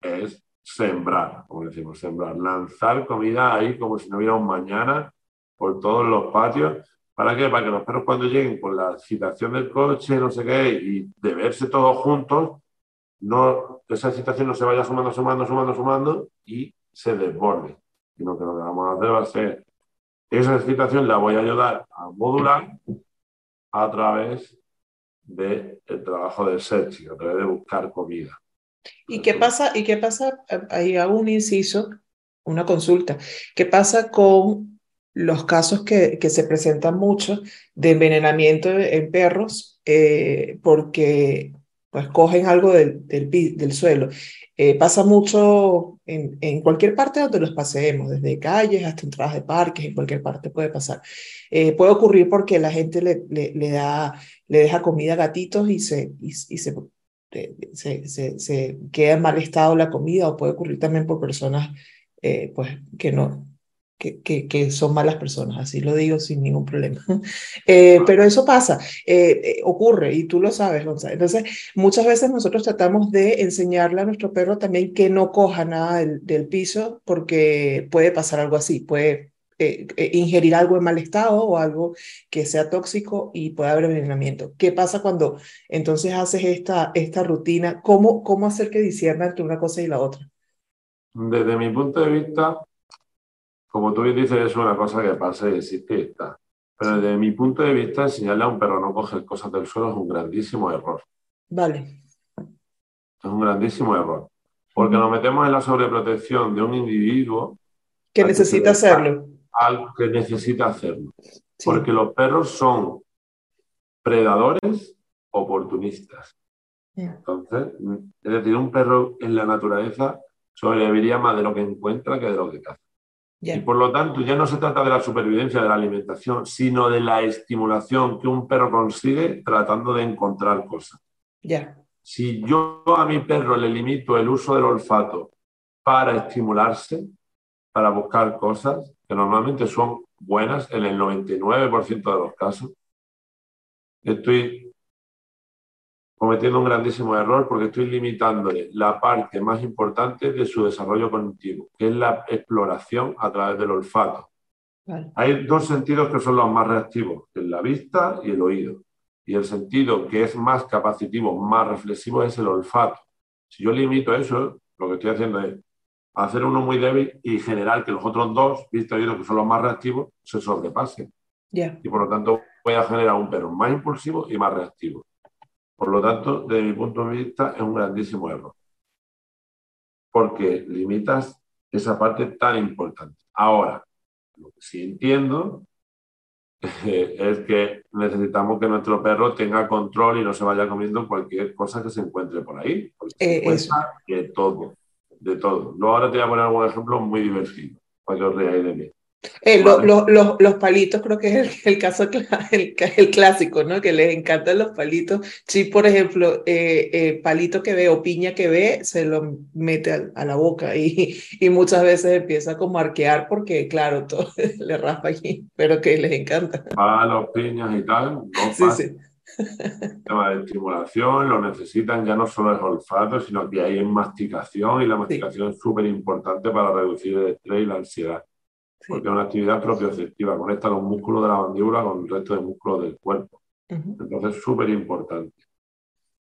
S2: es sembrar, como decimos, sembrar, lanzar comida ahí como si no hubiera un mañana por todos los patios. ¿Para qué? Para que los perros cuando lleguen con la excitación del coche, no sé qué, y de verse todos juntos, no, esa excitación no se vaya sumando, sumando, sumando, sumando y se desborde. Sino que lo que vamos a hacer va a ser, esa excitación la voy a ayudar a modular a través del trabajo del searching, a través de buscar comida.
S1: ¿Y qué pasa? ¿Y qué pasa? Ahí hago un inciso, una consulta. ¿Qué pasa con los casos que, que se presentan mucho de envenenamiento en perros eh, porque pues cogen algo del, del, suelo? Eh, pasa mucho en, en, cualquier parte donde los paseemos, desde calles hasta entradas de parques, en cualquier parte puede pasar. Eh, puede ocurrir porque la gente le, le, da, le deja comida a gatitos y se, y, y se se, se, se, queda en mal estado la comida o puede ocurrir también por personas eh, pues, que, no, que, que, que, son malas personas, así lo digo sin ningún problema. *laughs* Eh, pero eso pasa, eh, eh, ocurre y tú lo sabes, Gonzalo. Entonces, muchas veces nosotros tratamos de enseñarle a nuestro perro también que no coja nada del, del piso porque puede pasar algo así, puede eh, eh, ingerir algo en mal estado o algo que sea tóxico y puede haber envenenamiento. ¿Qué pasa cuando entonces haces esta, esta rutina? ¿Cómo, ¿Cómo hacer que discierna entre una cosa y la otra?
S2: Desde mi punto de vista, como tú dices, es una cosa que pasa y existe y está. Pero desde mi punto de vista, enseñarle a un perro no coger cosas del suelo es un grandísimo error.
S1: Vale.
S2: Es un grandísimo error. Porque nos metemos en la sobreprotección de un individuo
S1: que necesita hacerlo
S2: al que necesita hacerlo. Sí. Porque los perros son predadores oportunistas. Yeah. Entonces, es decir, un perro en la naturaleza sobreviviría más de lo que encuentra que de lo que caza. Yeah. Y por lo tanto, ya no se trata de la supervivencia de la alimentación, sino de la estimulación que un perro consigue tratando de encontrar cosas.
S1: Yeah.
S2: Si yo a mi perro le limito el uso del olfato para estimularse, para buscar cosas, que normalmente son buenas en el 99% de los casos, estoy cometiendo un grandísimo error porque estoy limitándole la parte más importante de su desarrollo cognitivo, que es la exploración a través del olfato. Vale. Hay dos sentidos que son los más reactivos, que es la vista y el oído. Y el sentido que es más capacitivo, más reflexivo, es el olfato. Si yo limito eso, lo que estoy haciendo es hacer uno muy débil y generar que los otros dos, vista y oído, que son los más reactivos, se sobrepasen.
S1: Yeah.
S2: Y por lo tanto voy a generar un perro más impulsivo y más reactivo. Por lo tanto, desde mi punto de vista, es un grandísimo error. Porque limitas esa parte tan importante. Ahora, lo que sí entiendo *laughs* es que necesitamos que nuestro perro tenga control y no se vaya comiendo cualquier cosa que se encuentre por ahí. Porque eh, se de todo de todo. Luego ahora te voy a poner algún ejemplo muy divertido para que os reáis de mí.
S1: Eh, lo, lo, lo, los palitos creo que es el, *laughs* el caso el, el, clásico, ¿no? Que les encantan los palitos. Si, por ejemplo, eh, eh, palito que ve o piña que ve, se lo mete a, a, la boca y, *laughs* y muchas veces empieza como a arquear porque, claro, todo *laughs* le raspa allí, pero que les encanta.
S2: Palos, piñas y tal,
S1: sí, sí
S2: tema de estimulación, lo necesitan ya no solo el olfato, sino que hay en masticación y la masticación sí. es súper importante para reducir el estrés y la ansiedad. Porque es una actividad propioceptiva, conecta los músculos de la mandíbula con el resto de músculos del cuerpo. Uh -huh. Entonces, súper importante.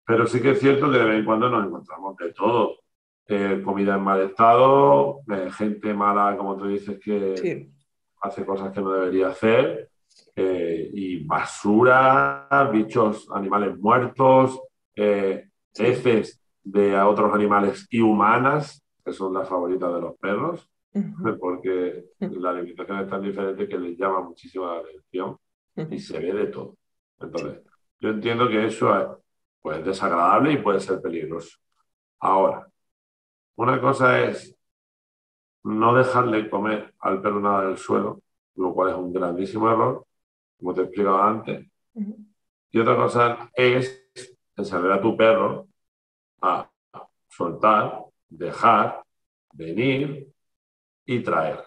S2: Pero sí que es cierto que de vez en cuando nos encontramos de todo. Eh, comida en mal estado, eh, gente mala, como tú dices, que sí. hace cosas que no debería hacer eh, y basura, bichos, animales muertos, heces de otros animales y humanas, que son las favoritas de los perros, uh *laughs* -huh. porque la alimentación es tan diferente que les llama muchísimo la atención uh -huh. y se ve de todo. Entonces, yo entiendo que eso es pues, desagradable y puede ser peligroso. Ahora, una cosa es no dejarle comer al perro nada del suelo, lo cual es un grandísimo error, como te he explicado antes. Uh -huh. Y otra cosa es enseñar a tu perro a soltar, dejar, venir y traer.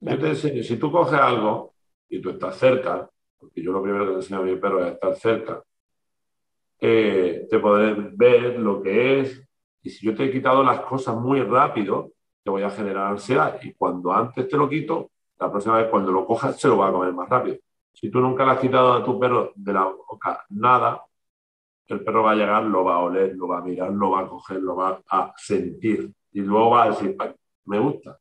S2: Yo te enseño, si tú coges algo y tú estás cerca, porque yo lo primero que le enseño a mi perro es estar cerca, eh, te podré ver lo que es. Y si yo te he quitado las cosas muy rápido, te voy a generar ansiedad. Y cuando antes te lo quito, la próxima vez cuando lo cojas, se lo va a comer más rápido. Si tú nunca le has quitado a tu perro de la boca nada, el perro va a llegar, lo va a oler, lo va a mirar, lo va a coger, lo va a sentir. Y luego va a decir, me gusta.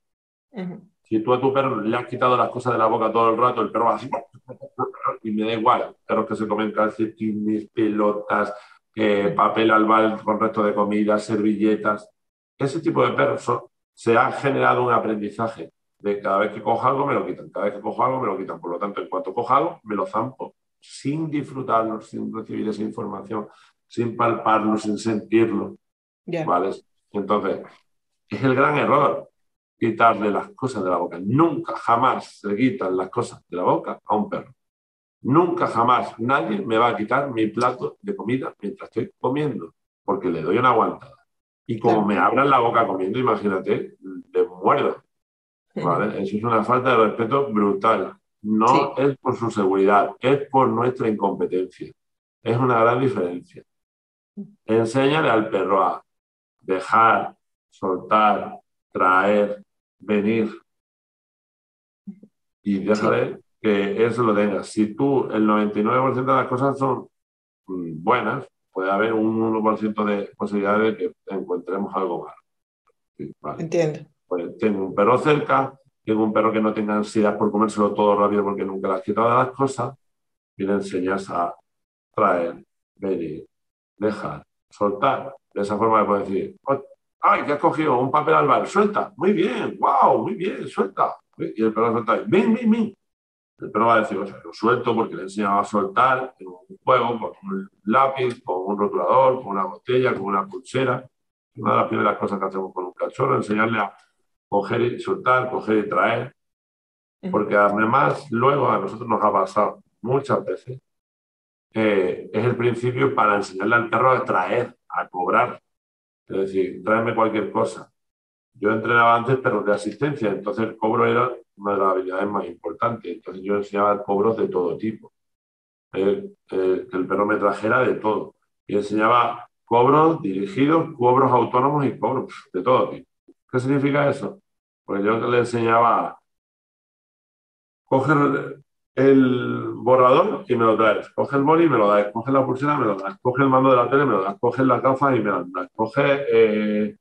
S2: Si tú a tu perro le has quitado las cosas de la boca todo el rato, el perro va así, y me da igual. Perros que se comen calcetines, pelotas, eh, papel albal con resto de comida, servilletas. Ese tipo de perros se ha generado un aprendizaje de cada vez que cojo algo me lo quitan, cada vez que cojo algo me lo quitan. Por lo tanto, en cuanto cojo algo, me lo zampo, sin disfrutarlo, sin recibir esa información, sin palparlo, sin sentirlo. ¿Vale? Entonces, es el gran error quitarle las cosas de la boca. Nunca, jamás se quitan las cosas de la boca a un perro. Nunca, jamás nadie me va a quitar mi plato de comida mientras estoy comiendo, porque le doy una aguantada. Y como me abran la boca comiendo, imagínate, le muerdo. ¿vale? Eso es una falta de respeto brutal. No es por su seguridad, es por nuestra incompetencia. Es una gran diferencia. Enséñale al perro a dejar, soltar, traer, venir. Y déjale que eso lo tenga. Si tú el 99% de las cosas son mm, buenas, puede haber un 1% de posibilidades de que encontremos algo malo.
S1: Entiendo.
S2: Pues tengo un perro cerca, tengo un perro que no tenga ansiedad por comérselo todo rápido porque nunca le has quitado las cosas, y le enseñas a traer, venir, dejar, soltar. De esa forma le puedes decir, ¡Ay, que has cogido un papel albal! ¡Suelta! Muy bien, wow, muy bien, suelta. Y el perro suelta, ven, ven, ven. El perro va a decir, o sea, lo suelto porque le he enseñado a soltar en un juego, con un lápiz, con un rotulador, con una botella, con una pulsera. Una de las primeras cosas que hacemos con un cachorro, enseñarle a coger y soltar, coger y traer. Porque además, luego a nosotros nos ha pasado muchas veces, eh, es el principio para enseñarle al perro a traer, a cobrar. Es decir, tráeme cualquier cosa. Yo entrenaba antes perros de asistencia, entonces el cobro era una de las habilidades más importantes. Entonces yo enseñaba cobros de todo tipo. que el perro me trajera de todo. Y enseñaba cobros dirigidos, cobros autónomos y cobros de todo tipo. ¿Qué significa eso? Pues yo le enseñaba coger el borrador y me lo traes. Coge el boli y me lo das. Coge la pulsera y me lo das. Coge el mando de la tele y me lo das. Coge la gafa y me lo das. Coge eh,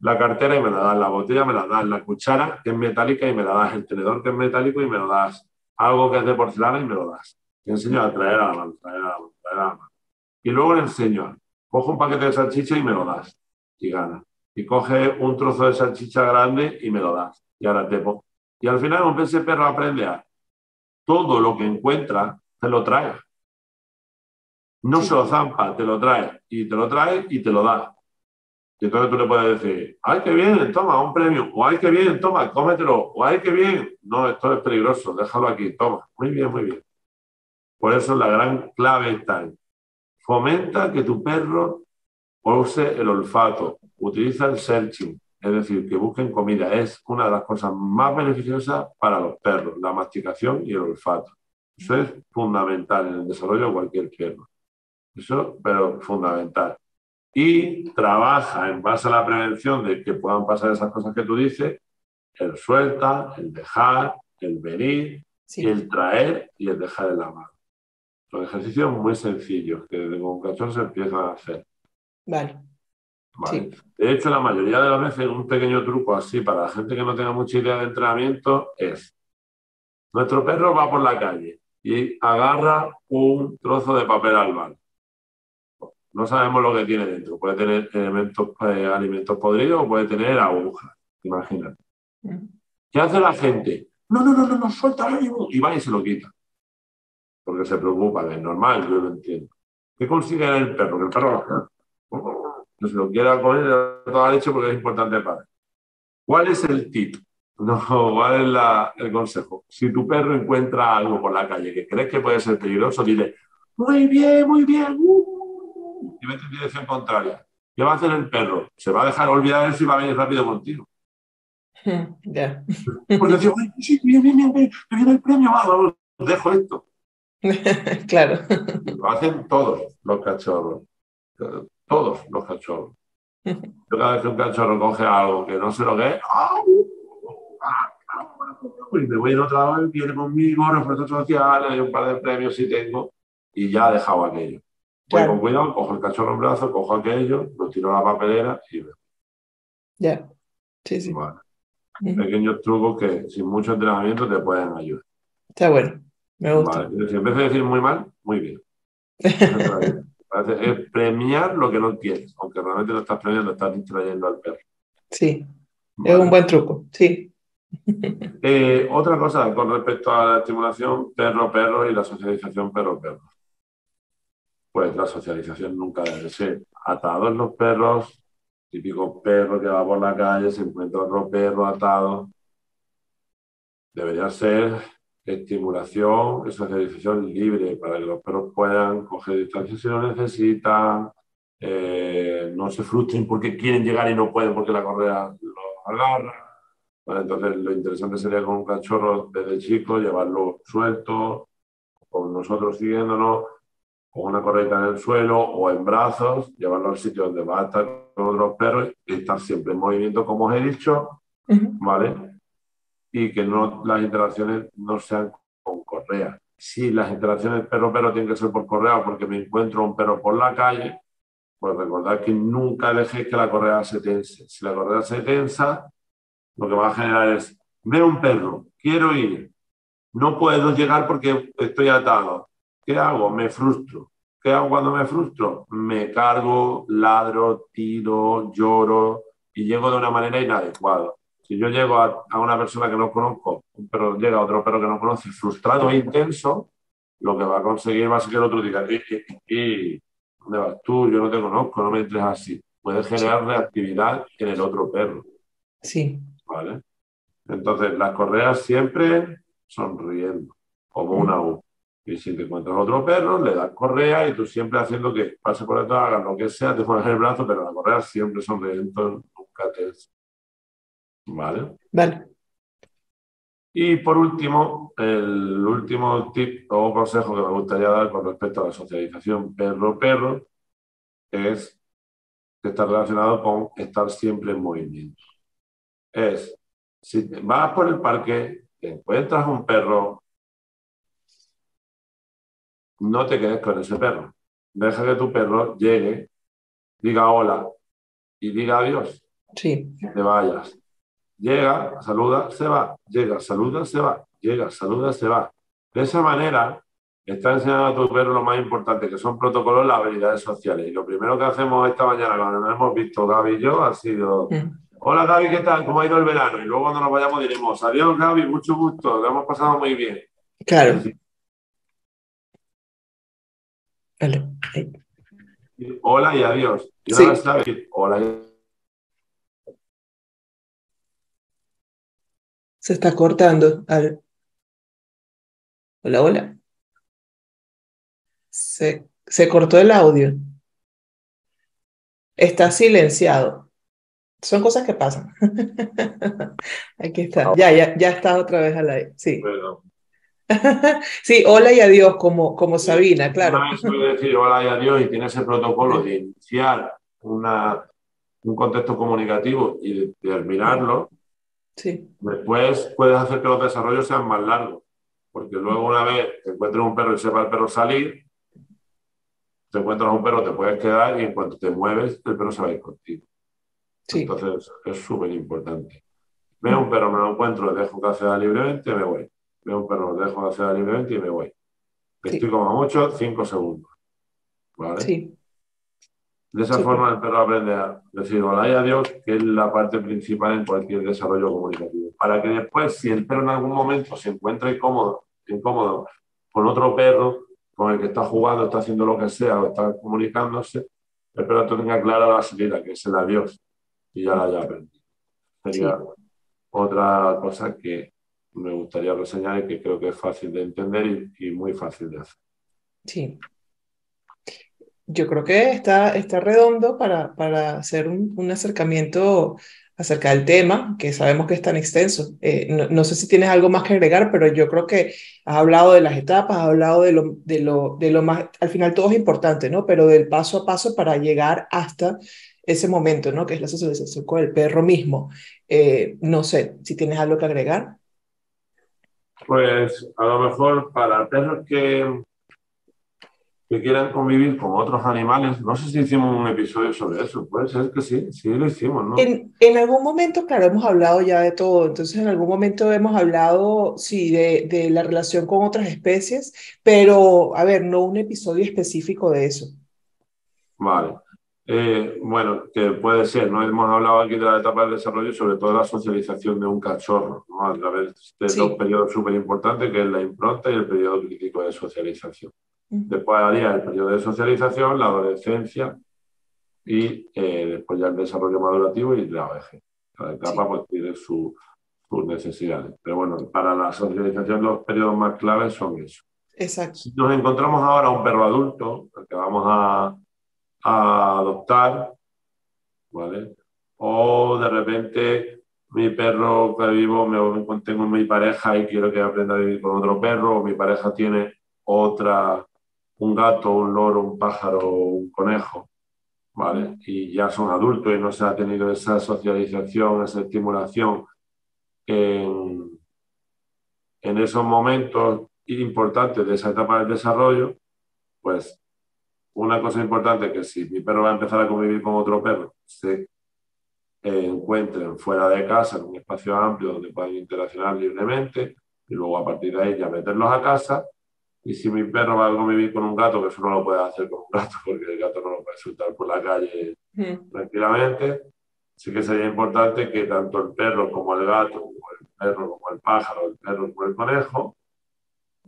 S2: la cartera y me la das. La botella me la das. La cuchara que es metálica y me la das. El tenedor que es metálico y me lo das. Algo que es de porcelana y me lo das. Te enseño a traer a la mano, traer a la mano, traer a la mano. Y luego le enseño, coge un paquete de salchicha y me lo das. Y gana. Y coge un trozo de salchicha grande y me lo das. Y ahora te pongo. Y al final un ese perro aprende a todo lo que encuentra, te lo trae. No se lo zampa, te lo trae. Y te lo trae y te lo da. Y entonces tú le puedes decir, ay, qué bien, toma, un premio. O ay, qué bien, toma, cómetelo. O ay, qué bien. No, esto es peligroso, déjalo aquí, toma. Muy bien, muy bien. Por eso la gran clave está en fomenta que tu perro use el olfato, utiliza el searching, es decir, que busquen comida. Es una de las cosas más beneficiosas para los perros, la masticación y el olfato. Eso es fundamental en el desarrollo de cualquier perro. Eso, pero fundamental. Y trabaja en base a la prevención de que puedan pasar esas cosas que tú dices, el suelta, el dejar, el venir, el traer y el dejar en la mano. Son ejercicios muy sencillos que desde un cachorro se empiezan a hacer.
S1: Vale.
S2: De hecho, la mayoría de las veces un pequeño truco así para la gente que no tenga mucha idea de entrenamiento es, nuestro perro va por la calle y agarra un trozo de papel albal. No sabemos lo que tiene dentro. Puede tener elementos, eh, alimentos podridos o puede tener agujas. Imagínate. Mm. ¿Qué hace la gente? No, no, no, no, no, suéltalo y va y se lo quita. Porque se preocupa, es normal, yo lo entiendo. ¿Qué consigue el perro? Que el perro no se lo quiera poner de toda leche porque es importante para él. ¿Cuál es el tip? *laughs* No, ¿cuál es el consejo? Si tu perro encuentra algo por la calle que crees que puede ser peligroso, dile, muy bien, muy bien, uh", y vete en dirección contraria. ¿Qué va a hacer el perro? Se va a dejar olvidar eso y va a venir rápido contigo. *laughs*
S1: Ya. *laughs*
S2: Porque decía, sí, bien, bien, bien, bien, me viene el premio, vamos. dejo esto.
S1: claro.
S2: Lo hacen todos los cachorros. Todos los cachorros. *laughs* Yo cada vez que un cachorro coge algo que no sé lo que es, y me voy en otra vez, viene conmigo, refuerzos sociales, hay un par de premios si tengo, y ya he dejado aquello. Voy con cuidado, cojo el cachorro en brazo, cojo aquello, lo tiro a la papelera y me...
S1: Ya, sí, sí.
S2: Pequeños trucos que sin mucho entrenamiento te pueden ayudar.
S1: Está bueno, me gusta.
S2: Si en vez de decir muy mal, muy bien. *laughs* es premiar lo que no quieres, aunque realmente lo estás premiando, estás distrayendo al perro.
S1: Sí, es un buen truco, sí. *laughs*
S2: Eh, otra cosa con respecto a la estimulación perro-perro y la socialización perro-perro. Pues la socialización nunca debe ser atados los perros, típico perro que va por la calle, se encuentra otro perro atado. Debería ser estimulación y socialización libre para que los perros puedan coger distancia si lo necesitan, eh, no se frustren porque quieren llegar y no pueden porque la correa los agarra. entonces lo interesante sería con un cachorro desde chico llevarlo suelto, con nosotros siguiéndonos, con una correita en el suelo o en brazos, llevarlo al sitio donde va a estar con otros perros y estar siempre en movimiento, como os he dicho, ¿vale? Y que no, las interacciones no sean con correa. Si las interacciones perro-perro tienen que ser por correa porque me encuentro un perro por la calle, pues recordad que nunca dejéis que la correa se tense. Si la correa se tensa, lo que va a generar es, veo un perro, quiero ir, no puedo llegar porque estoy atado. ¿Qué hago? Me frustro. ¿Qué hago cuando me frustro? Me cargo, ladro, tiro, lloro y llego de una manera inadecuada. Si yo llego a, una persona que no conozco, pero llega a otro perro que no conoce, frustrado e intenso, lo que va a conseguir va a ser que el otro diga, ¿y, dónde vas tú? Yo no te conozco, no me entres así. Puede generar reactividad en el otro perro.
S1: Sí.
S2: ¿Vale? Entonces, las correas siempre sonriendo, como una U. Y si te encuentras otro perro, le das correa y tú siempre haciendo que pase por detrás, hagas lo que sea, te pones el brazo, pero la correa siempre sonriendo, nunca te ¿Vale?
S1: Vale.
S2: Y por último, el último tip o consejo que me gustaría dar con respecto a la socialización perro-perro es que está relacionado con estar siempre en movimiento. Es, si vas por el parque, te encuentras un perro, no te quedes con ese perro. Deja que tu perro llegue, diga hola y diga adiós.
S1: Sí.
S2: Te vayas. Llega, saluda, se va. Llega, saluda, se va. Llega, saluda, se va. De esa manera, está enseñando a tu perro lo más importante, que son protocolos, las habilidades sociales. Y lo primero que hacemos esta mañana, cuando nos hemos visto Gaby y yo, ha sido, hola Gaby, ¿qué tal? ¿Cómo ha ido el verano? Y luego cuando nos vayamos diremos, adiós Gaby, mucho gusto, lo hemos pasado muy bien.
S1: Claro.
S2: Hola y adiós. Y hola y
S1: Se está cortando. Hola, hola. Se, se cortó el audio. Está silenciado. Son cosas que pasan. *laughs* Aquí está. Ya, ya, ya está otra vez al aire. Sí. *laughs* sí, hola y adiós, como, como Sabina, claro.
S2: No decir hola y adiós y tiene ese protocolo de iniciar una, un contexto comunicativo y de terminarlo Después puedes hacer que los desarrollos sean más largos, porque luego una vez te encuentres un perro y sepa el perro salir, te encuentras un perro, te puedes quedar y en cuanto te mueves, el perro se va a ir contigo. Entonces es súper importante. Veo un perro, me lo encuentro, dejo que acceda libremente, me voy. Veo un perro, le dejo que acceda libremente y me voy. Estoy como mucho, cinco segundos. ¿Vale? Sí. De esa forma el perro aprende a decir hola y adiós, que es la parte principal en cualquier desarrollo comunicativo. Para que después, si el perro en algún momento se encuentra incómodo, incómodo con otro perro, con el que está jugando, está haciendo lo que sea o está comunicándose, el perro tenga clara la salida, que es el adiós, y ya la haya aprendido. Sería otra cosa que me gustaría reseñar y que creo que es fácil de entender y, y muy fácil de hacer.
S1: Sí, yo creo que está, está redondo para, para hacer un, acercamiento acerca del tema, que sabemos que es tan extenso. Eh, no, sé si tienes algo más que agregar, pero yo creo que has hablado de las etapas, has hablado de lo, de lo, de lo más, al final todo es importante, ¿no? Pero del paso a paso para llegar hasta ese momento, ¿no? Que es la socialización con el perro mismo. Eh, no sé si tienes algo que agregar.
S2: Pues a lo mejor para perros que, que quieran convivir con otros animales. No sé si hicimos un episodio sobre eso, puede ser que sí, sí lo hicimos, ¿no?
S1: En, en algún momento, claro, hemos hablado ya de todo, entonces en algún momento hemos hablado, sí, de, de la relación con otras especies, pero, a ver, no un episodio específico de eso.
S2: Vale. Eh, bueno, que puede ser, ¿no? Hemos hablado aquí de la etapa del desarrollo sobre todo la socialización de un cachorro, ¿no? A través de dos periodos súper importantes, que es la impronta y el periodo crítico de socialización. Después haría el periodo de socialización, la adolescencia y eh, después ya el desarrollo madurativo y la vejez. Cada etapa pues tiene sus necesidades. Pero bueno, para la socialización los periodos más claves son eso.
S1: Exacto.
S2: Si nos encontramos ahora un perro adulto, al que vamos a, a adoptar, ¿vale? O de repente mi perro que vivo, me, tengo mi pareja y quiero que aprenda a vivir con otro perro, o mi pareja tiene otra un gato, un loro, un pájaro, un conejo, ¿vale? Y ya son adultos y no se ha tenido esa socialización, esa estimulación en, en esos momentos importantes de esa etapa del desarrollo, pues una cosa importante que si mi perro va a empezar a convivir con otro perro, se encuentren fuera de casa, en un espacio amplio donde puedan interaccionar libremente, y luego a partir de ahí ya meterlos a casa y si mi perro va a convivir con un gato, que eso no lo puede hacer con un gato, *laughs* porque el gato no lo puede soltar por la calle tranquilamente, sí que sería importante que tanto el perro como el gato, o el perro como el pájaro, el perro como el conejo,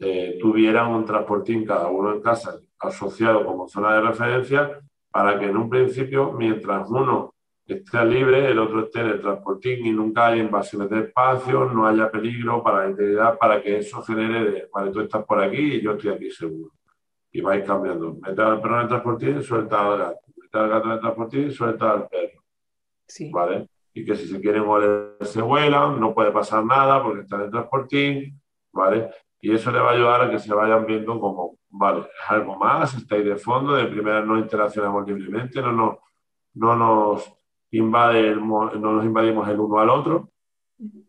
S2: eh, tuvieran un transportín cada uno en casa asociado como zona de referencia para que en un principio, mientras uno esté libre, el otro esté en el transportín y nunca haya invasiones de espacio, no haya peligro para la integridad, para que eso genere, de, vale, tú estás por aquí y yo estoy aquí seguro. Y vais cambiando. Mete al perro en el transportín, suelta al gato. Mete al gato en el transportín, suelta al perro.
S1: Sí.
S2: ¿Vale? Y que si se quieren oler, se vuelan, no puede pasar nada porque está en el transportín, ¿vale? Y eso le va a ayudar a que se vayan viendo como, vale, es algo más, estáis de fondo, de primera no interaccionamos libremente, no, no, no nos invade no nos invadimos el uno al otro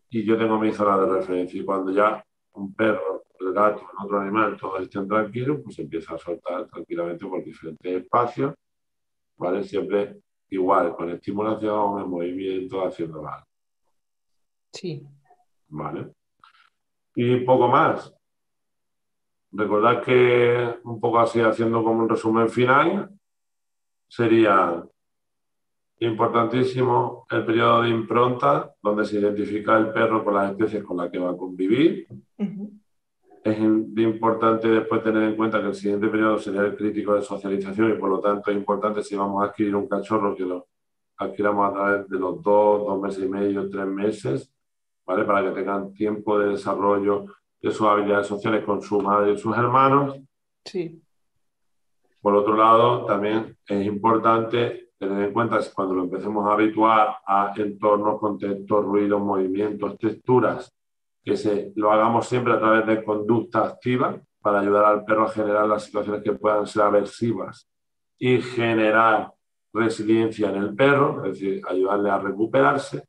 S2: y yo tengo mi zona de referencia. Y cuando ya un perro, el gato, otro animal, todos estén tranquilos, pues empieza a soltar tranquilamente por diferentes espacios, ¿vale? Siempre igual, con estimulación, en movimiento, haciendo algo.
S1: Sí.
S2: ¿Vale? Y poco más. Recordad que un poco así, haciendo como un resumen final, sería Importantísimo el periodo de impronta, donde se identifica el perro con las especies con las que va a convivir. Es importante después tener en cuenta que el siguiente periodo sería el crítico de socialización y por lo tanto es importante si vamos a adquirir un cachorro que lo adquiramos a través de los dos, dos meses y medio, tres meses, ¿vale? Para que tengan tiempo de desarrollo de sus habilidades sociales con su madre y sus hermanos.
S1: Sí.
S2: Por otro lado, también es importante tener en cuenta que cuando lo empecemos a habituar a entornos, contextos, ruidos, movimientos, texturas, que se, lo hagamos siempre a través de conducta activa para ayudar al perro a generar las situaciones que puedan ser aversivas y generar resiliencia en el perro, es decir, ayudarle a recuperarse.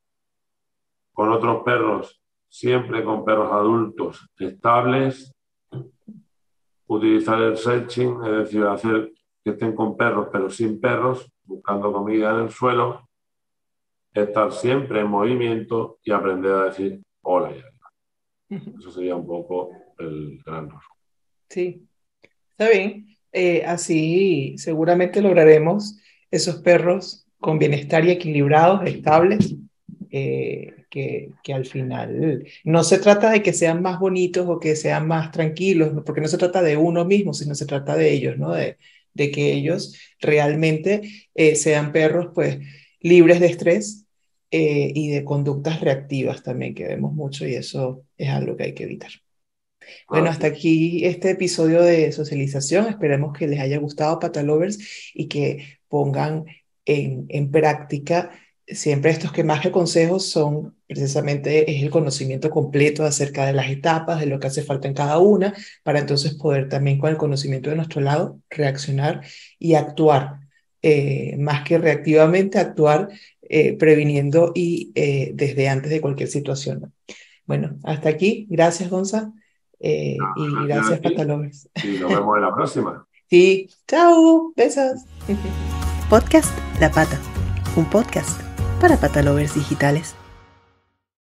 S2: Con otros perros, siempre con perros adultos estables, utilizar el searching, es decir, hacer que estén con perros pero sin perros, buscando comida en el suelo, estar siempre en movimiento y aprender a decir hola y Eso sería un poco el gran
S1: Sí, está bien. Eh, así seguramente lograremos esos perros con bienestar y equilibrados, estables, eh, que, que, al final no se trata de que sean más bonitos o que sean más tranquilos, porque no se trata de uno mismo, sino se trata de ellos, ¿no? De, de que ellos realmente eh, sean perros pues libres de estrés eh, y de conductas reactivas también, que vemos mucho y eso es algo que hay que evitar. Bueno, hasta aquí este episodio de socialización. Esperemos que les haya gustado Patalovers y que pongan en, en práctica siempre estos que más que consejos son precisamente es el conocimiento completo acerca de las etapas, de lo que hace falta en cada una, para entonces poder también con el conocimiento de nuestro lado reaccionar y actuar, eh, más que reactivamente actuar eh, previniendo y eh, desde antes de cualquier situación. Bueno, hasta aquí. Gracias, Gonza. y gracias, Patalovers.
S2: Y nos vemos en la próxima. *laughs*
S1: Sí, chao, besos.
S3: Podcast La Pata, un podcast para patalovers digitales.